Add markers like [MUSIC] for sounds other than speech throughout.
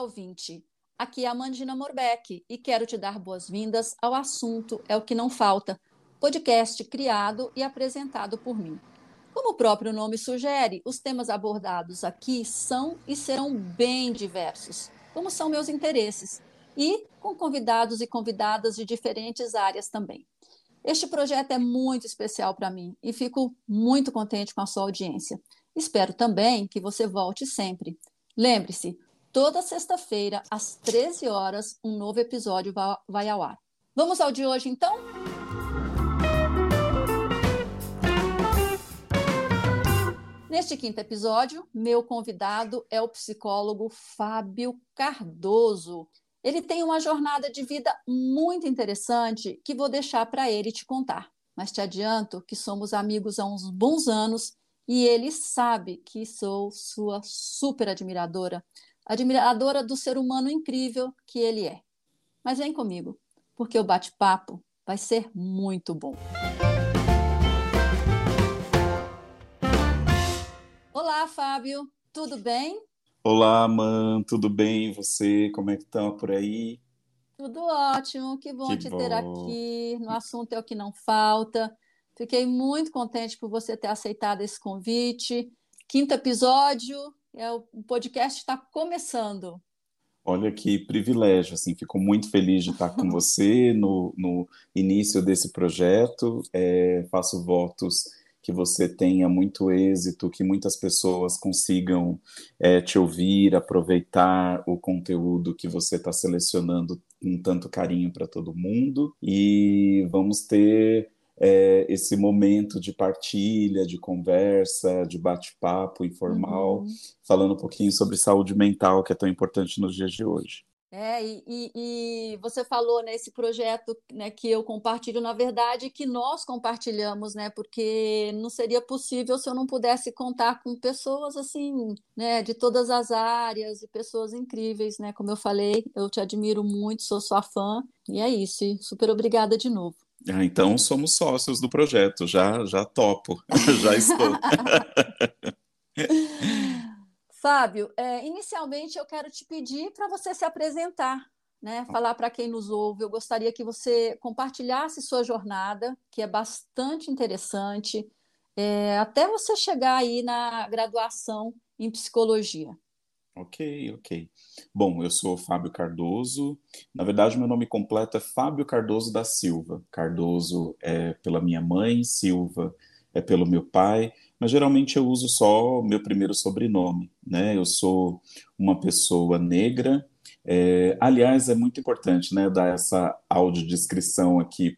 Ouvinte. Aqui é a Mandina Morbeck e quero te dar boas-vindas ao assunto É o que não falta, podcast criado e apresentado por mim. Como o próprio nome sugere, os temas abordados aqui são e serão bem diversos, como são meus interesses, e com convidados e convidadas de diferentes áreas também. Este projeto é muito especial para mim e fico muito contente com a sua audiência. Espero também que você volte sempre. Lembre-se, toda sexta-feira, às 13 horas, um novo episódio vai ao ar. Vamos ao de hoje, então? Neste quinto episódio, meu convidado é o psicólogo Fábio Cardoso. Ele tem uma jornada de vida muito interessante que vou deixar para ele te contar. Mas te adianto que somos amigos há uns bons anos e ele sabe que sou sua super admiradora, admiradora do ser humano incrível que ele é. Mas vem comigo, porque o bate-papo vai ser muito bom. Olá, Fábio, tudo bem? Olá, Man, tudo bem? E você? Como é que tá por aí? Tudo ótimo, que bom Que te ter bom. aqui. No assunto é o que não falta. Fiquei muito contente por você ter aceitado esse convite. Quinto episódio, é o podcast está começando. Olha que privilégio, assim, fico muito feliz de estar com [LAUGHS] você no, no início desse projeto. É, faço votos que você tenha muito êxito, que muitas pessoas consigam é, te ouvir, aproveitar o conteúdo que você está selecionando com tanto carinho para todo mundo. E vamos ter é, esse momento de partilha, de conversa, de bate-papo informal, Uhum. falando um pouquinho sobre saúde mental, que é tão importante nos dias de hoje. É, e, e- e você falou nesse projeto, né, que eu compartilho, na verdade, que nós compartilhamos, né, porque não seria possível se eu não pudesse contar com pessoas assim, né, de todas as áreas e pessoas incríveis, né, como eu falei, eu te admiro muito, sou sua fã, e é isso, e super obrigada de novo. Ah, então somos sócios do projeto, já já topo, [LAUGHS] já estou. [LAUGHS] Fábio, é, inicialmente eu quero te pedir para você se apresentar, né? Falar para quem nos ouve. Eu gostaria que você compartilhasse sua jornada, que é bastante interessante, é, até você chegar aí na graduação em psicologia. Ok, ok. Bom, eu sou Fábio Cardoso. Na verdade, meu nome completo é Fábio Cardoso da Silva. Cardoso é pela minha mãe, Silva é pelo meu pai, mas geralmente eu uso só meu primeiro sobrenome, né? Eu sou uma pessoa negra. É, aliás, é muito importante, né, dar essa audiodescrição aqui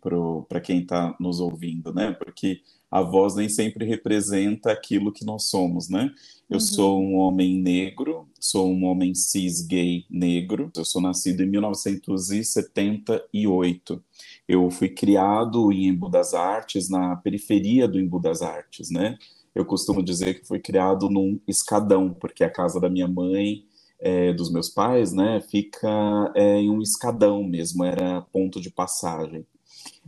para quem está nos ouvindo, né? Porque a voz nem sempre representa aquilo que nós somos, né? Eu Uhum, sou um homem negro, sou um homem cis gay negro. Eu sou nascido em 1978. Eu fui criado em Embu das Artes, na periferia do Embu das Artes, né? Eu costumo dizer que fui criado num escadão, porque a casa da minha mãe, eh, dos meus pais, né, fica eh, em um escadão mesmo, era ponto de passagem.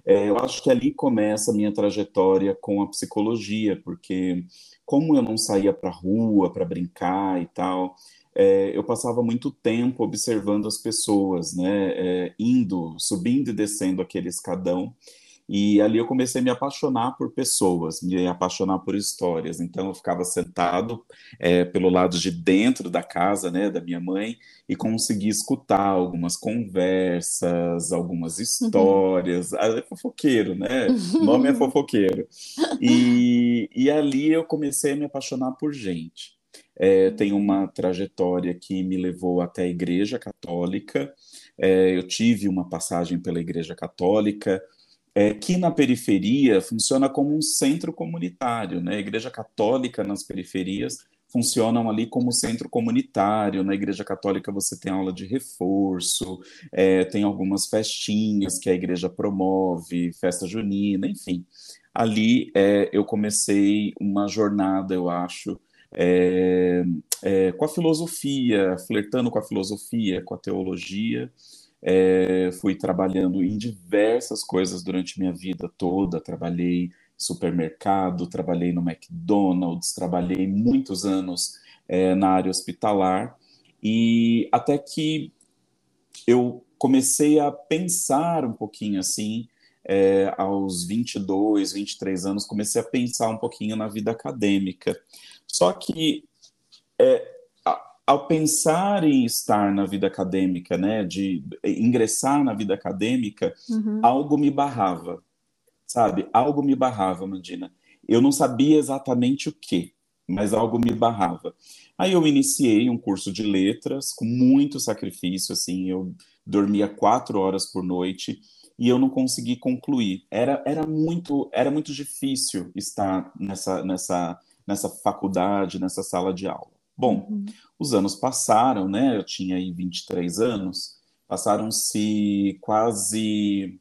É, eu acho que ali começa a minha trajetória com a psicologia, porque como eu não saía para rua para brincar e tal, é, eu passava muito tempo observando as pessoas, né, é, indo, subindo e descendo aquele escadão. E ali eu comecei a me apaixonar por pessoas, me apaixonar por histórias. Então eu ficava sentado é, pelo lado de dentro da casa, né, da minha mãe, e conseguia escutar algumas conversas, algumas uhum, histórias. Ah, É fofoqueiro, né? O [LAUGHS] nome é fofoqueiro. E, e ali eu comecei a me apaixonar por gente. É, tem uma trajetória que me levou até a Igreja Católica. É, eu tive uma passagem pela Igreja Católica, é, que na periferia funciona como um centro comunitário, né? A Igreja Católica nas periferias funcionam ali como centro comunitário. Na Igreja Católica você tem aula de reforço, é, tem algumas festinhas que a igreja promove, festa junina, enfim. Ali é, eu comecei uma jornada, eu acho, é, é, com a filosofia, flertando com a filosofia, com a teologia. É, fui trabalhando em diversas coisas durante minha vida toda. Trabalhei em supermercado, trabalhei no McDonald's, trabalhei muitos anos é, na área hospitalar. E até que eu comecei a pensar um pouquinho assim, é, aos 22, 23 anos, comecei a pensar um pouquinho na vida acadêmica. Só que é, ao pensar em estar na vida acadêmica, né, de ingressar na vida acadêmica, uhum. algo me barrava, sabe? Algo me barrava, Mandina. Eu não sabia exatamente o que, mas algo me barrava. Aí eu iniciei um curso de letras com muito sacrifício, assim, eu dormia quatro horas por noite e eu não consegui concluir. Era, era muito era muito difícil estar nessa nessa nessa faculdade, nessa sala de aula. Bom, uhum. os anos passaram, né? Eu tinha aí 23 anos, passaram-se quase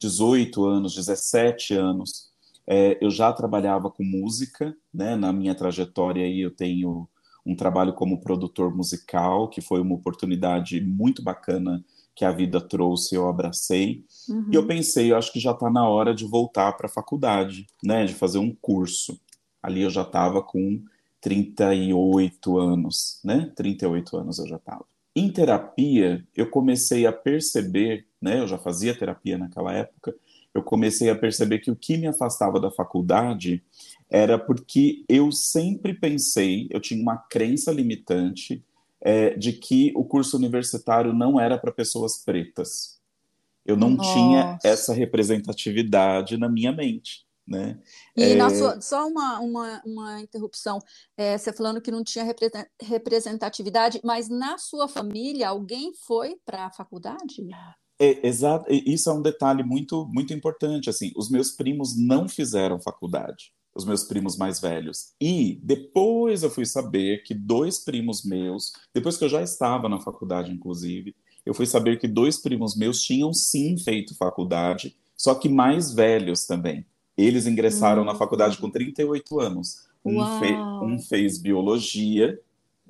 18 anos, 17 anos. É, eu já trabalhava com música, né? Na minha trajetória aí eu tenho um trabalho como produtor musical, que foi uma oportunidade muito bacana que a vida trouxe, eu abracei. Uhum. E eu pensei, eu acho que já está na hora de voltar para a faculdade, né? De fazer um curso. Ali eu já estava com 38 anos, né? 38 anos eu já estava. Em terapia, eu comecei a perceber, né? Eu já fazia terapia naquela época. Eu comecei a perceber que o que me afastava da faculdade era porque eu sempre pensei, eu tinha uma crença limitante é, de que o curso universitário não era para pessoas pretas. Eu não Nossa. tinha essa representatividade na minha mente. Né? E é... na sua, só uma, uma, uma interrupção, é, você falando que não tinha representatividade, mas na sua família alguém foi para a faculdade? É, exato, isso é um detalhe muito, muito importante. Assim, os meus primos não fizeram faculdade, os meus primos mais velhos. E depois eu fui saber que dois primos meus, depois que eu já estava na faculdade, inclusive, eu fui saber que dois primos meus tinham sim feito faculdade, só que mais velhos também. Eles ingressaram na faculdade com 38 anos. Um, fe, um, fez biologia,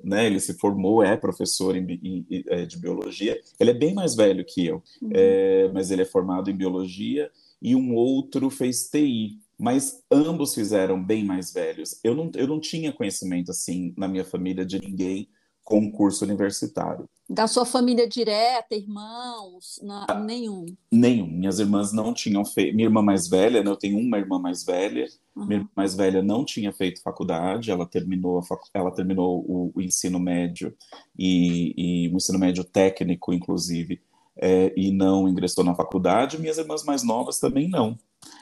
né? Ele se formou, é professor em, em, é, de biologia. Ele é bem mais velho que eu, uhum. é, mas ele é formado em biologia. E um outro fez TI, mas ambos fizeram bem mais velhos. Eu não, eu não tinha conhecimento assim na minha família de ninguém com curso universitário. Da sua família direta, irmãos? Ah, nenhum? Nenhum. Minhas irmãs não tinham feito. Minha irmã mais velha, né, eu tenho uma irmã mais velha. Uhum. Minha irmã mais velha não tinha feito faculdade, ela terminou, fac... ela terminou o, o ensino médio e, e, o ensino médio técnico, inclusive, é, e não ingressou na faculdade. Minhas irmãs mais novas também não.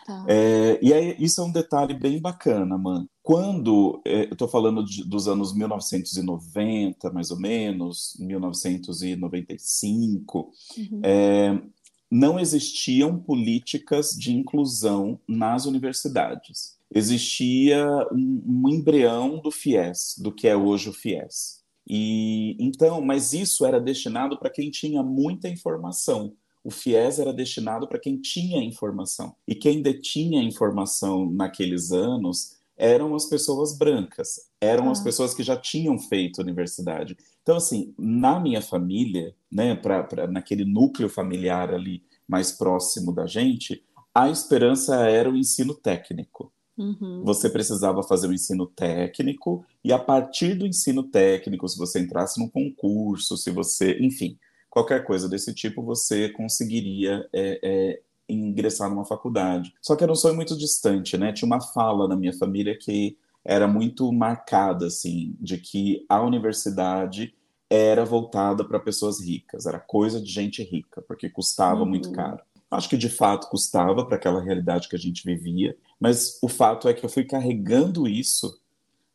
Tá. É, e aí, isso é um detalhe bem bacana, mano. Quando, é, eu estou falando de, dos anos 1990, mais ou menos, 1995, uhum. é, não existiam políticas de inclusão nas universidades. Existia um, um embrião do FIES, do que é hoje o FIES. E então, mas isso era destinado para quem tinha muita informação o FIES era destinado para quem tinha informação. E quem detinha informação naqueles anos eram as pessoas brancas, eram ah. as pessoas que já tinham feito universidade. Então, assim, na minha família, né, pra, pra, naquele núcleo familiar ali mais próximo da gente, a esperança era o ensino técnico. Uhum. Você precisava fazer o ensino técnico, e a partir do ensino técnico, se você entrasse num concurso, se você, enfim, qualquer coisa desse tipo, você conseguiria é, é, ingressar numa faculdade. Só que era um sonho muito distante, né? Tinha uma fala na minha família que era muito marcada, assim, de que a universidade era voltada para pessoas ricas, era coisa de gente rica, porque custava uhum. muito caro. Acho que de fato custava para aquela realidade que a gente vivia, mas o fato é que eu fui carregando isso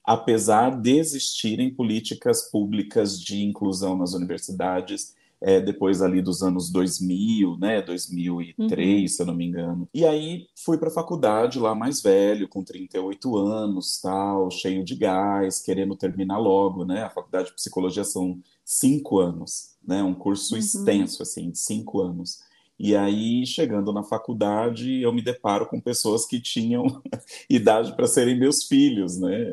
apesar de existirem políticas públicas de inclusão nas universidades, é, depois ali dos anos 2000, né, 2003, uhum. se eu não me engano. E aí fui para a faculdade lá mais velho, com 38 anos, tal, cheio de gás, querendo terminar logo, né? A faculdade de psicologia são cinco anos, né? Um curso uhum. extenso, assim, de cinco anos. E aí, chegando na faculdade, eu me deparo com pessoas que tinham [LAUGHS] idade para serem meus filhos, né? [LAUGHS]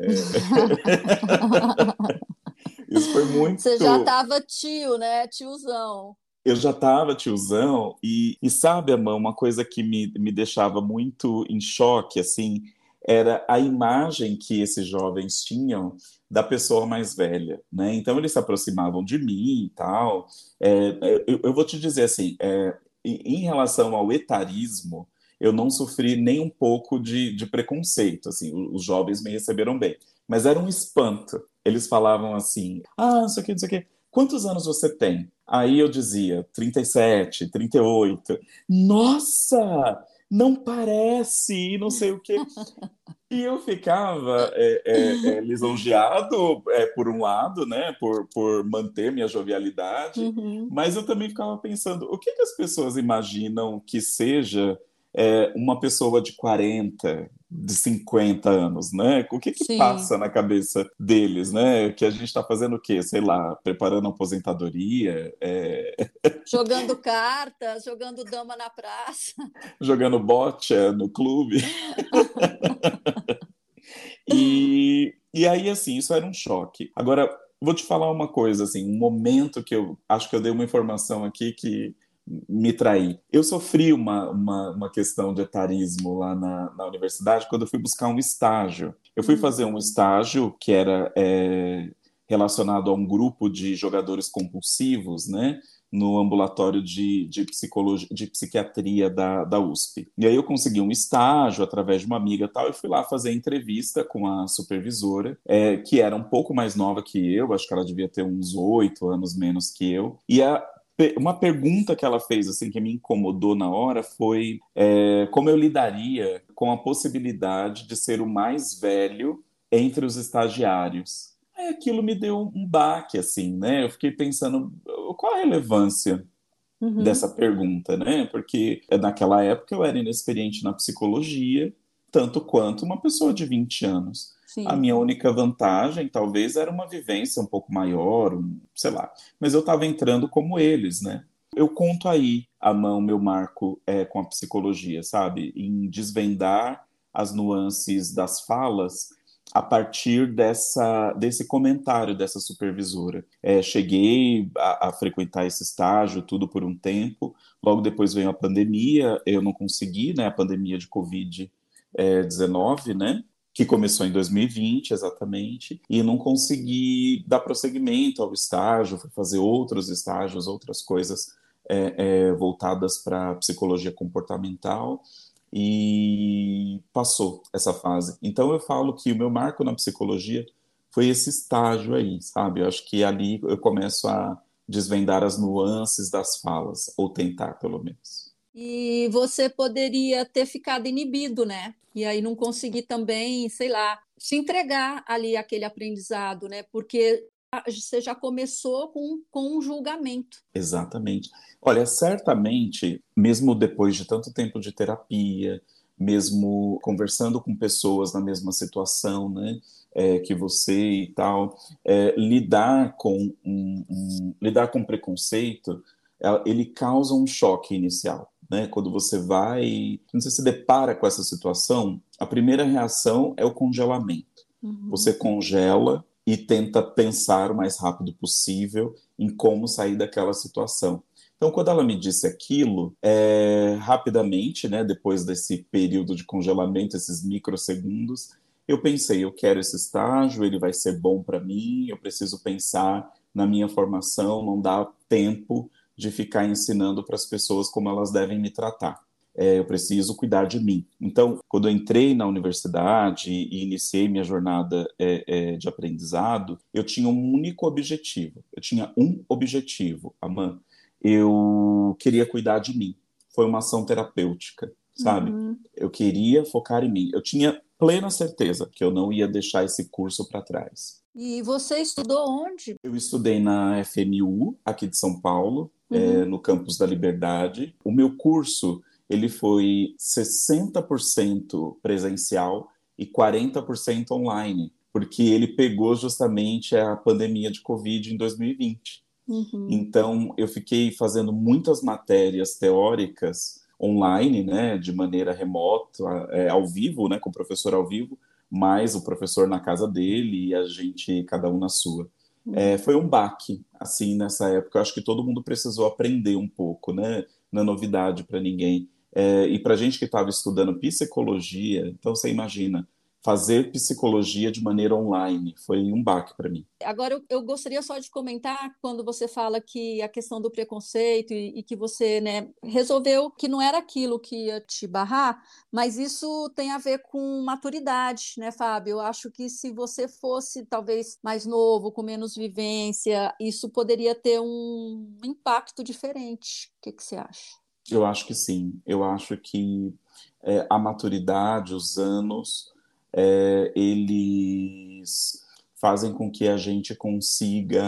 [LAUGHS] Isso foi muito. [LAUGHS] Você já estava tio, né? Tiozão. Eu já estava tiozão, e, e sabe, Amã, uma coisa que me, me deixava muito em choque, assim, era a imagem que esses jovens tinham da pessoa mais velha, né? Então eles se aproximavam de mim e tal. É, eu, eu, vou te dizer assim, é, em relação ao etarismo, eu não sofri nem um pouco de, de preconceito, assim, os jovens me receberam bem, mas era um espanto. Eles falavam assim, ah, não sei o que, não sei o que, quantos anos você tem? Aí eu dizia, 37, 38. Nossa, não parece, não sei o quê. E eu ficava é, é, é, lisonjeado, é, por um lado, né, por, por manter minha jovialidade, uhum. mas eu também ficava pensando, o que, que as pessoas imaginam que seja é, uma pessoa de 40, de 50 anos, né? O que que passa na cabeça deles, né? Que a gente está fazendo o quê? Sei lá, preparando aposentadoria? É... Jogando cartas, jogando dama na praça. [LAUGHS] Jogando bote no clube. [LAUGHS] e, e aí, assim, isso era um choque. Agora, vou te falar uma coisa, assim, um momento que eu acho que eu dei uma informação aqui que me trair. Eu sofri uma, uma, uma, questão de etarismo lá na, na universidade quando eu fui buscar um estágio. Eu fui hum. fazer um estágio que era é, relacionado a um grupo de jogadores compulsivos, né? no ambulatório de, de, psicologia, de psiquiatria da, da USP. E aí eu consegui um estágio através de uma amiga tal, e fui lá fazer entrevista com a supervisora, é, que era um pouco mais nova que eu, acho que ela devia ter uns oito anos menos que eu. E a, uma pergunta que ela fez assim que me incomodou na hora foi é, como eu lidaria com a possibilidade de ser o mais velho entre os estagiários. Aí aquilo me deu um baque assim, né? Eu fiquei pensando qual a relevância uhum. dessa pergunta, né? Porque naquela época eu era inexperiente na psicologia, tanto quanto uma pessoa de 20 anos. Sim. A minha única vantagem, talvez, era uma vivência um pouco maior, um, sei lá. Mas eu estava entrando como eles, né? Eu conto aí a mão, meu marco é, com a psicologia, sabe? Em desvendar as nuances das falas a partir dessa, desse comentário dessa supervisora. É, cheguei a, a, frequentar esse estágio, tudo por um tempo. Logo depois veio a pandemia, eu não consegui, né? A pandemia de Covid-19, é, né? Que começou em 2020, exatamente, e não consegui dar prosseguimento ao estágio, fui fazer outros estágios, outras coisas é, é, voltadas para psicologia comportamental, e passou essa fase. Então eu falo que o meu marco na psicologia foi esse estágio aí, sabe? Eu acho que ali eu começo a desvendar as nuances das falas, ou tentar, pelo menos e você poderia ter ficado inibido, né? E aí não conseguir também, sei lá, se entregar ali aquele aprendizado, né? Porque você já começou com, com um julgamento. Exatamente. Olha, certamente, mesmo depois de tanto tempo de terapia, mesmo conversando com pessoas na mesma situação, né? É, que você e tal, é, lidar com um, um, lidar com preconceito, é, ele causa um choque inicial né? Quando você vai, quando você se depara com essa situação, a primeira reação é o congelamento. Uhum. Você congela e tenta pensar o mais rápido possível em como sair daquela situação. Então, quando ela me disse aquilo, é, rapidamente, né, depois desse período de congelamento, esses microsegundos, eu pensei, eu quero esse estágio, ele vai ser bom para mim, eu preciso pensar na minha formação, não dá tempo de ficar ensinando para as pessoas como elas devem me tratar. É, eu preciso cuidar de mim. Então, quando eu entrei na universidade e iniciei minha jornada é, é, de aprendizado, eu tinha um único objetivo. Eu tinha um objetivo, Amã. Eu queria cuidar de mim. Foi uma ação terapêutica, sabe? Uhum. Eu queria focar em mim. Eu tinha plena certeza que eu não ia deixar esse curso para trás. E você estudou onde? Eu estudei na FMU, aqui de São Paulo, uhum. é, no campus da Liberdade. O meu curso ele foi 60% presencial e 40% online, porque ele pegou justamente a pandemia de Covid em 2020. Uhum. Então, eu fiquei fazendo muitas matérias teóricas online, né, de maneira remota, é, ao vivo, né, com o professor ao vivo, mais o professor na casa dele e a gente, cada um na sua. É, foi um baque, assim, nessa época. Eu acho que todo mundo precisou aprender um pouco, né? Não é novidade para ninguém. É, e para gente que estava estudando psicologia, então você imagina, fazer psicologia de maneira online. Foi um baque para mim. Agora, eu, eu, gostaria só de comentar quando você fala que a questão do preconceito e, e, que você né, resolveu que não era aquilo que ia te barrar, mas isso tem a ver com maturidade, né, Fábio? Eu acho que se você fosse talvez mais novo, com menos vivência, isso poderia ter um impacto diferente. O que, que você acha? Eu acho que sim. Eu acho que é, a maturidade, os anos, é, eles fazem com que a gente consiga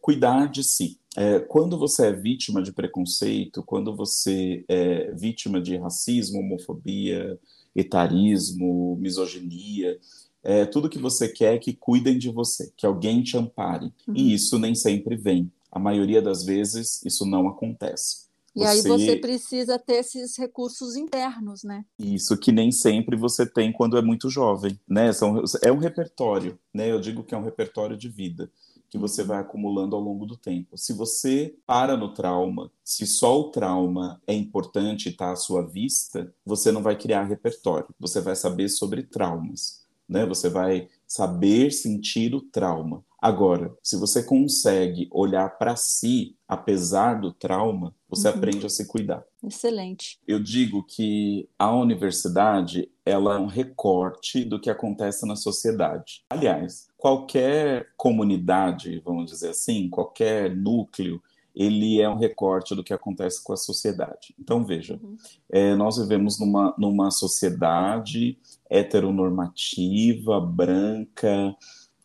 cuidar de si. É, quando você é vítima de preconceito, quando você é vítima de racismo, homofobia, etarismo, misoginia, é, tudo que você quer é que cuidem de você, que alguém te ampare. Uhum. E isso nem sempre vem. A maioria das vezes isso não acontece. E você... aí você precisa ter esses recursos internos, né? Isso que nem sempre você tem quando é muito jovem, né? São, é um repertório, né? Eu digo que é um repertório de vida que você vai acumulando ao longo do tempo. Se você para no trauma, se só o trauma é importante e está à sua vista, você não vai criar repertório. Você vai saber sobre traumas, né? Você vai saber sentir o trauma. Agora, se você consegue olhar para si, apesar do trauma, você uhum. aprende a se cuidar. Excelente. Eu digo que a universidade ela é um recorte do que acontece na sociedade. Aliás, qualquer comunidade, vamos dizer assim, qualquer núcleo, ele é um recorte do que acontece com a sociedade. Então, veja, uhum. é, nós vivemos numa, numa sociedade heteronormativa, branca,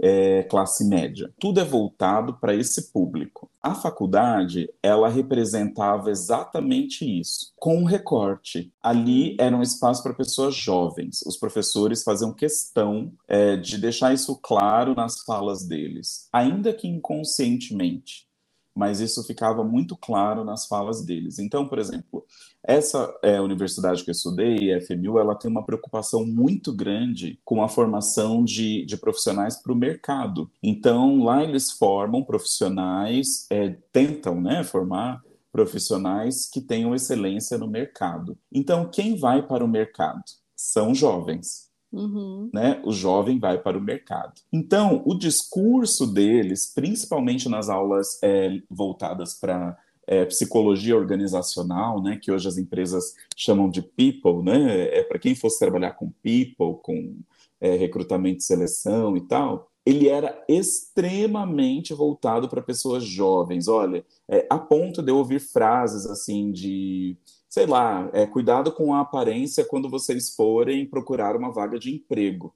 é, classe média. Tudo é voltado para esse público. A faculdade, ela representava exatamente isso, com um recorte. Ali era um espaço para pessoas jovens. Os professores faziam questão é, de deixar isso claro nas falas deles, ainda que inconscientemente mas isso ficava muito claro nas falas deles. Então, por exemplo, essa é, universidade que eu estudei, a FMU, ela tem uma preocupação muito grande com a formação de, de profissionais para o mercado. Então, lá eles formam profissionais, é, tentam né, formar profissionais que tenham excelência no mercado. Então, quem vai para o mercado? São jovens. Uhum. Né? O jovem vai para o mercado. Então, o discurso deles, principalmente nas aulas é, voltadas para é, psicologia organizacional, né, que hoje as empresas chamam de people, né, é para quem fosse trabalhar com people, com é, recrutamento e seleção e tal, ele era extremamente voltado para pessoas jovens. Olha, é, a ponto de eu ouvir frases assim de sei lá, é, cuidado com a aparência quando vocês forem procurar uma vaga de emprego.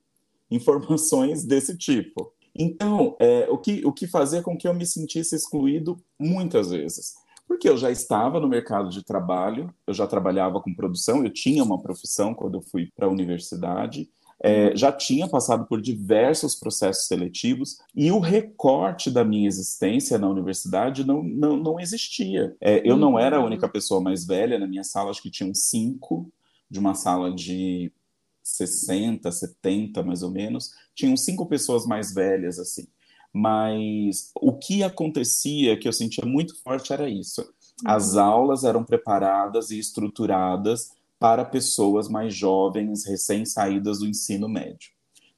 Informações [LAUGHS] desse tipo. Então, é, o, que, o que fazia com que eu me sentisse excluído muitas vezes? Porque eu já estava no mercado de trabalho, eu já trabalhava com produção, eu tinha uma profissão quando eu fui para a universidade, é, já tinha passado por diversos processos seletivos e o recorte da minha existência na universidade não, não, não existia. É, eu não era a uhum. única pessoa mais velha na minha sala, acho que tinham cinco, de uma sala de 60, 70 mais ou menos, tinham cinco pessoas mais velhas assim. Mas o que acontecia, que eu sentia muito forte, era isso. As uhum. aulas eram preparadas e estruturadas para pessoas mais jovens, recém-saídas do ensino médio.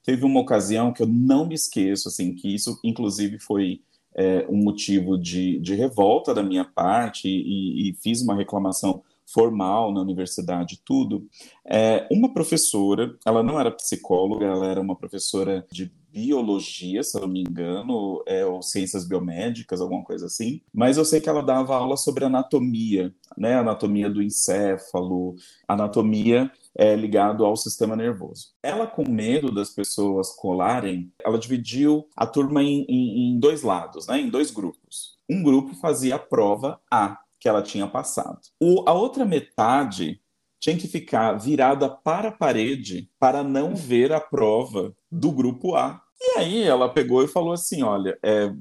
Teve uma ocasião que eu não me esqueço, assim, que isso, inclusive, foi é, um motivo de, de, revolta da minha parte e, e, fiz uma reclamação formal na universidade, tudo. É, uma professora, ela não era psicóloga, ela era uma professora de biologia, se eu não me engano, é, ou ciências biomédicas, alguma coisa assim. Mas eu sei que ela dava aula sobre anatomia, né? Anatomia do encéfalo, anatomia é, ligado ao sistema nervoso. Ela, com medo das pessoas colarem, ela dividiu a turma em, em, em dois lados, né? Em dois grupos. Um grupo fazia a prova A, que ela tinha passado. O, a outra metade tinha que ficar virada para a parede para não ver a prova do grupo A. E aí ela pegou e falou assim: olha, é,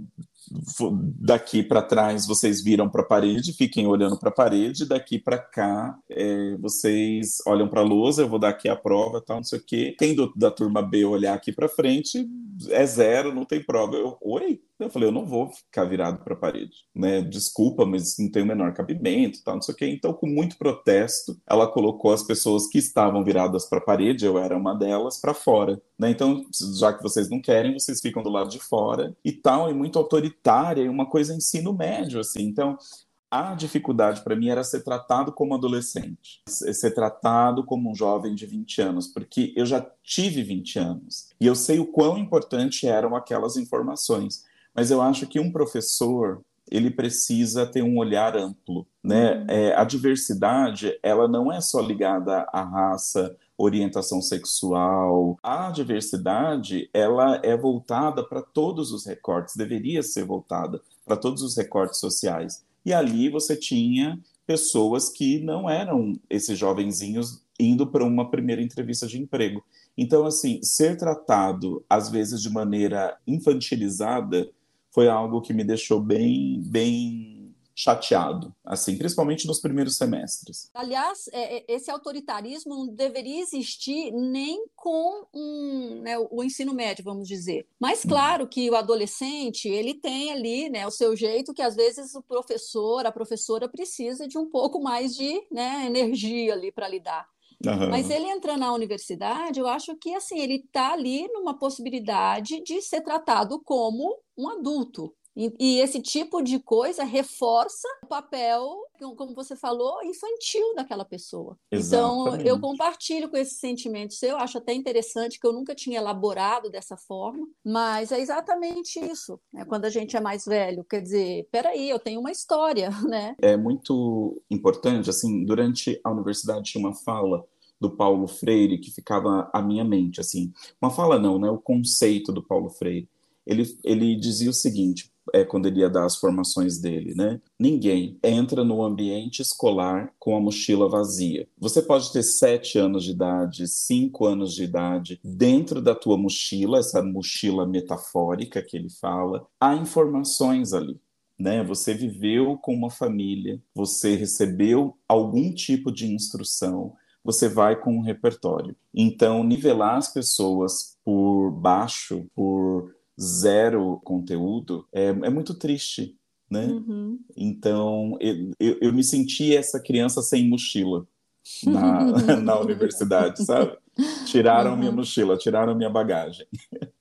daqui para trás vocês viram para a parede, fiquem olhando para a parede, daqui para cá é, vocês olham para a lousa, eu vou dar aqui a prova, tal, não sei o quê. Quem do, da turma B olhar aqui para frente é zero, não tem prova. Eu, oi? Eu falei, eu não vou ficar virado para a parede, né? Desculpa, mas não tem o menor cabimento, tal, não sei o quê. Então, com muito protesto, ela colocou as pessoas que estavam viradas para a parede, eu era uma delas, para fora, né? Então, já que vocês não querem, vocês ficam do lado de fora e tal, e muito autoritária, e uma coisa ensino médio, assim. Então, a dificuldade para mim era ser tratado como adolescente, ser tratado como um jovem de 20 anos, porque eu já tive 20 anos e eu sei o quão importante eram aquelas informações. Mas eu acho que um professor ele precisa ter um olhar amplo, né? Uhum. É, a diversidade ela não é só ligada à raça, orientação sexual. A diversidade ela é voltada para todos os recortes, deveria ser voltada para todos os recortes sociais. E ali você tinha pessoas que não eram esses jovenzinhos indo para uma primeira entrevista de emprego. Então, assim, ser tratado, às vezes, de maneira infantilizada, foi algo que me deixou bem, bem chateado, assim, principalmente nos primeiros semestres. Aliás, é, é, esse autoritarismo não deveria existir nem com um, né, o ensino médio, vamos dizer. Mas uhum. claro que o adolescente ele tem ali, né, o seu jeito que às vezes o professor, a professora precisa de um pouco mais de né, energia ali para lidar. Uhum. Mas ele entrando na universidade, eu acho que assim ele está ali numa possibilidade de ser tratado como um adulto, e, e, esse tipo de coisa reforça o papel, como você falou, infantil daquela pessoa. Exatamente. Então, eu compartilho com esse sentimento seu, acho até interessante que eu nunca tinha elaborado dessa forma, mas é exatamente isso. Né? Quando a gente é mais velho, quer dizer, peraí, eu tenho uma história, [LAUGHS] né? É muito importante, assim, durante a universidade tinha uma fala do Paulo Freire que ficava à minha mente, assim, uma fala não, né? O conceito do Paulo Freire. Ele, ele dizia o seguinte: é, quando ele ia dar as formações dele, né? Ninguém entra no ambiente escolar com a mochila vazia. Você pode ter sete anos de idade, cinco anos de idade, dentro da tua mochila, essa mochila metafórica que ele fala, há informações ali. Né? Você viveu com uma família, você recebeu algum tipo de instrução, você vai com um repertório. Então, nivelar as pessoas por baixo, por zero conteúdo, é, é muito triste, né? Uhum. Então, eu, eu, eu, me senti essa criança sem mochila na, [LAUGHS] na universidade, sabe? Tiraram uhum. minha mochila, tiraram minha bagagem.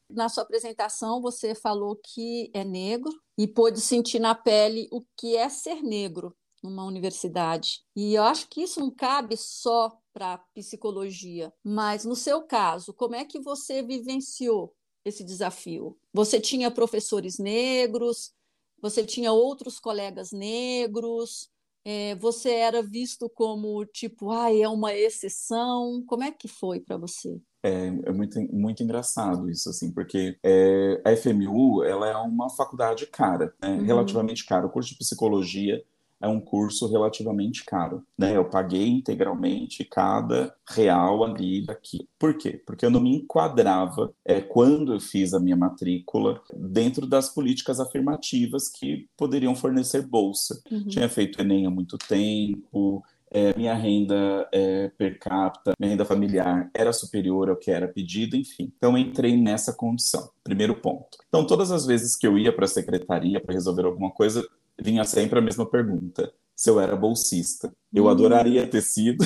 Na sua apresentação, você falou que é negro e pôde sentir na pele o que é ser negro numa universidade. E eu acho que isso não cabe só para psicologia, mas no seu caso, como é que você vivenciou esse desafio? Você tinha professores negros, você tinha outros colegas negros, é, você era visto como tipo, ah, é uma exceção. Como é que foi para você? É, é, muito, muito engraçado isso, assim, porque é, a FMU ela é uma faculdade cara, né? uhum. relativamente cara. O curso de psicologia é um curso relativamente caro, né? Eu paguei integralmente cada real ali daqui. Por quê? Porque eu não me enquadrava é, quando eu fiz a minha matrícula dentro das políticas afirmativas que poderiam fornecer bolsa. Uhum. Tinha feito Enem há muito tempo, é, minha renda é, per capita, minha renda familiar era superior ao que era pedido, enfim. Então, entrei nessa condição. Primeiro ponto. Então, todas as vezes que eu ia para a secretaria para resolver alguma coisa, vinha sempre a mesma pergunta: se eu era bolsista. Eu hum. adoraria ter sido.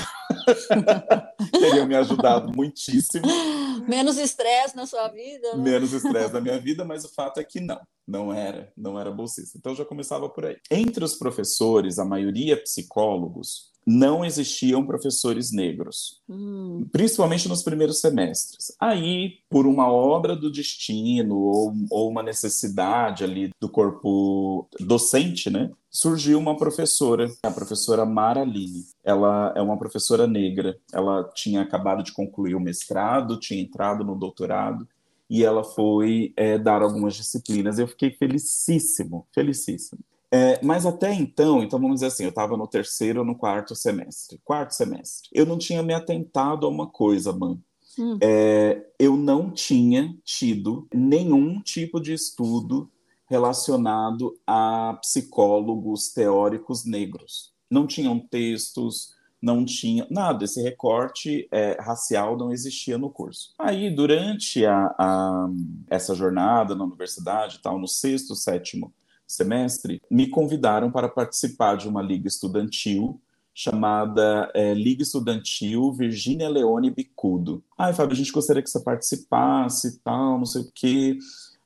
[LAUGHS] Teria me ajudado muitíssimo. Menos estresse na sua vida. Né? Menos estresse na minha vida, mas o fato é que não, não era, não era bolsista. Então já começava por aí. Entre os professores, a maioria psicólogos, não existiam professores negros, hum. principalmente nos primeiros semestres. Aí, por uma obra do destino ou, ou uma necessidade ali do corpo docente, né, surgiu uma professora, a professora Mara Line. Ela é uma professora negra. Ela tinha acabado de concluir o mestrado, tinha entrado no doutorado e ela foi é, dar algumas disciplinas. Eu fiquei felicíssimo, felicíssimo. É, mas até então, então vamos dizer assim, eu estava no terceiro ou no quarto semestre. Quarto semestre. Eu não tinha me atentado a uma coisa, mano. Hum. É, eu não tinha tido nenhum tipo de estudo relacionado a psicólogos teóricos negros. Não tinham textos, não tinha nada, esse recorte é, racial não existia no curso. Aí, durante a, a, essa jornada na universidade, tal, no sexto, sétimo semestre, me convidaram para participar de uma liga estudantil chamada é, Liga Estudantil Virgínia Leone Bicudo. Ai, Fábio, a gente gostaria que você participasse e tal, não sei o quê.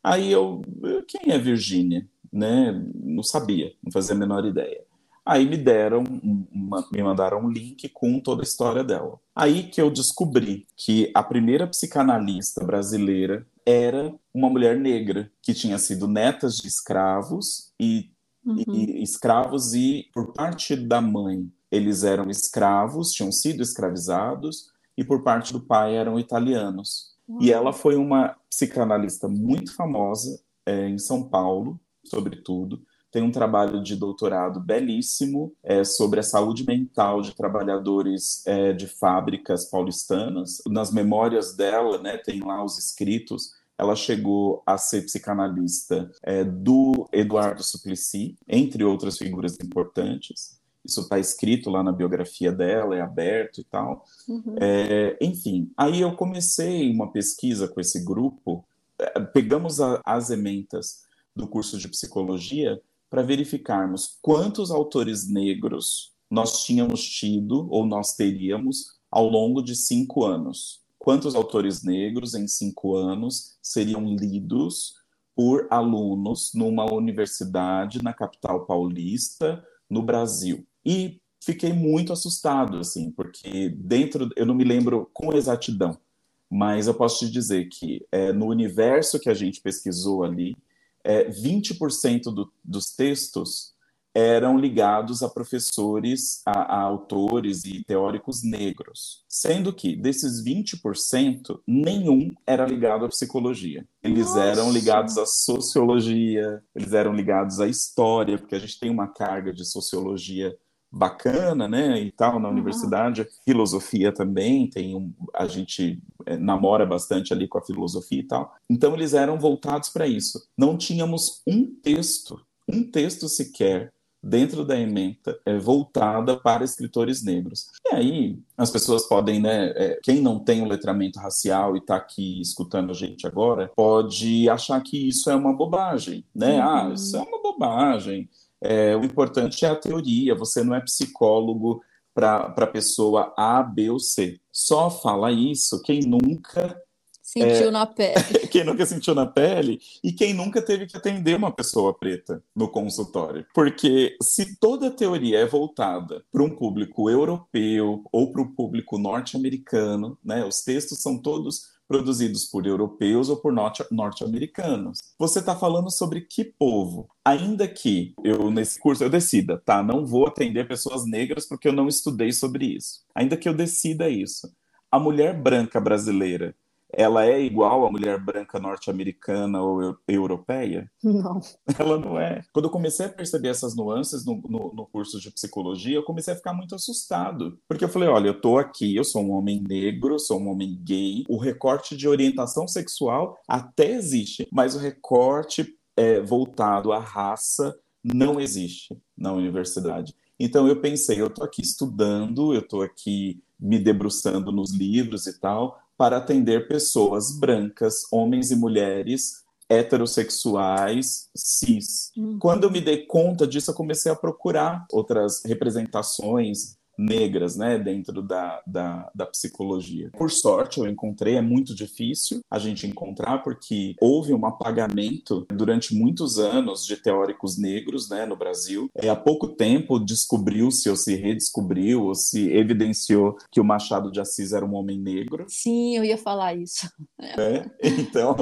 Aí eu, quem é Virgínia? Né? Não sabia, não fazia a menor ideia. Aí me deram, uma, me mandaram um link com toda a história dela. Aí que eu descobri que a primeira psicanalista brasileira era uma mulher negra que tinha sido neta de escravos e, uhum. e escravos e por parte da mãe eles eram escravos, tinham sido escravizados e por parte do pai eram italianos. Uhum. E ela foi uma psicanalista muito famosa é, em São Paulo, sobretudo tem um trabalho de doutorado belíssimo é, sobre a saúde mental de trabalhadores é, de fábricas paulistanas. Nas memórias dela, né, tem lá os escritos, ela chegou a ser psicanalista é, do Eduardo Suplicy, entre outras figuras importantes. Isso está escrito lá na biografia dela, é aberto e tal. Uhum. É, enfim, aí eu comecei uma pesquisa com esse grupo, é, pegamos a, as ementas do curso de psicologia para verificarmos quantos autores negros nós tínhamos tido ou nós teríamos ao longo de cinco anos. Quantos autores negros em cinco anos seriam lidos por alunos numa universidade na capital paulista, no Brasil? E fiquei muito assustado, assim, porque dentro, eu não me lembro com exatidão, mas eu posso te dizer que é, no universo que a gente pesquisou ali, é, 20% do, dos textos eram ligados a professores, a, a, autores e teóricos negros, sendo que desses 20%, nenhum era ligado à psicologia. Eles Nossa. eram ligados à sociologia, eles eram ligados à história, porque a gente tem uma carga de sociologia bacana, né, e tal na uhum. universidade. Filosofia também tem um, a gente é, namora bastante ali com a filosofia e tal. Então eles eram voltados para isso. Não tínhamos um texto, um texto sequer dentro da ementa é, voltada para escritores negros. E aí as pessoas podem, né, é, quem não tem o um letramento racial e está aqui escutando a gente agora, pode achar que isso é uma bobagem, né? Uhum. Ah, isso é uma bobagem. É, o importante é a teoria, você não é psicólogo para a pessoa A, B ou C. Só fala isso quem nunca. Sentiu é, na pele. [LAUGHS] quem nunca sentiu na pele e quem nunca teve que atender uma pessoa preta no consultório. Porque se toda a teoria é voltada para um público europeu ou para o público norte-americano, né, os textos são todos produzidos por europeus ou por norte-americanos. Você está falando sobre que povo? Ainda que eu, nesse curso, eu decida, tá? Não vou atender pessoas negras porque eu não estudei sobre isso. Ainda que eu decida isso. A mulher branca brasileira ela é igual à mulher branca norte-americana ou europeia? Não. [LAUGHS] Ela não é. Quando eu comecei a perceber essas nuances no, no, no, curso de psicologia, eu comecei a ficar muito assustado. Porque eu falei: olha, eu tô aqui, eu sou um homem negro, sou um homem gay, o recorte de orientação sexual até existe, mas o recorte é, voltado à raça não existe na universidade. Então eu pensei, eu estou aqui estudando, eu estou aqui me debruçando nos livros e tal, para atender pessoas brancas, homens e mulheres, heterossexuais, cis. Uhum. Quando eu me dei conta disso, eu comecei a procurar outras representações negras, né, dentro da, da, da, psicologia. Por sorte, eu encontrei, é muito difícil a gente encontrar, porque houve um apagamento durante muitos anos de teóricos negros, né, no Brasil. É, há pouco tempo descobriu-se, ou se redescobriu, ou se evidenciou que o Machado de Assis era um homem negro. Sim, eu ia falar isso. [LAUGHS] É, então,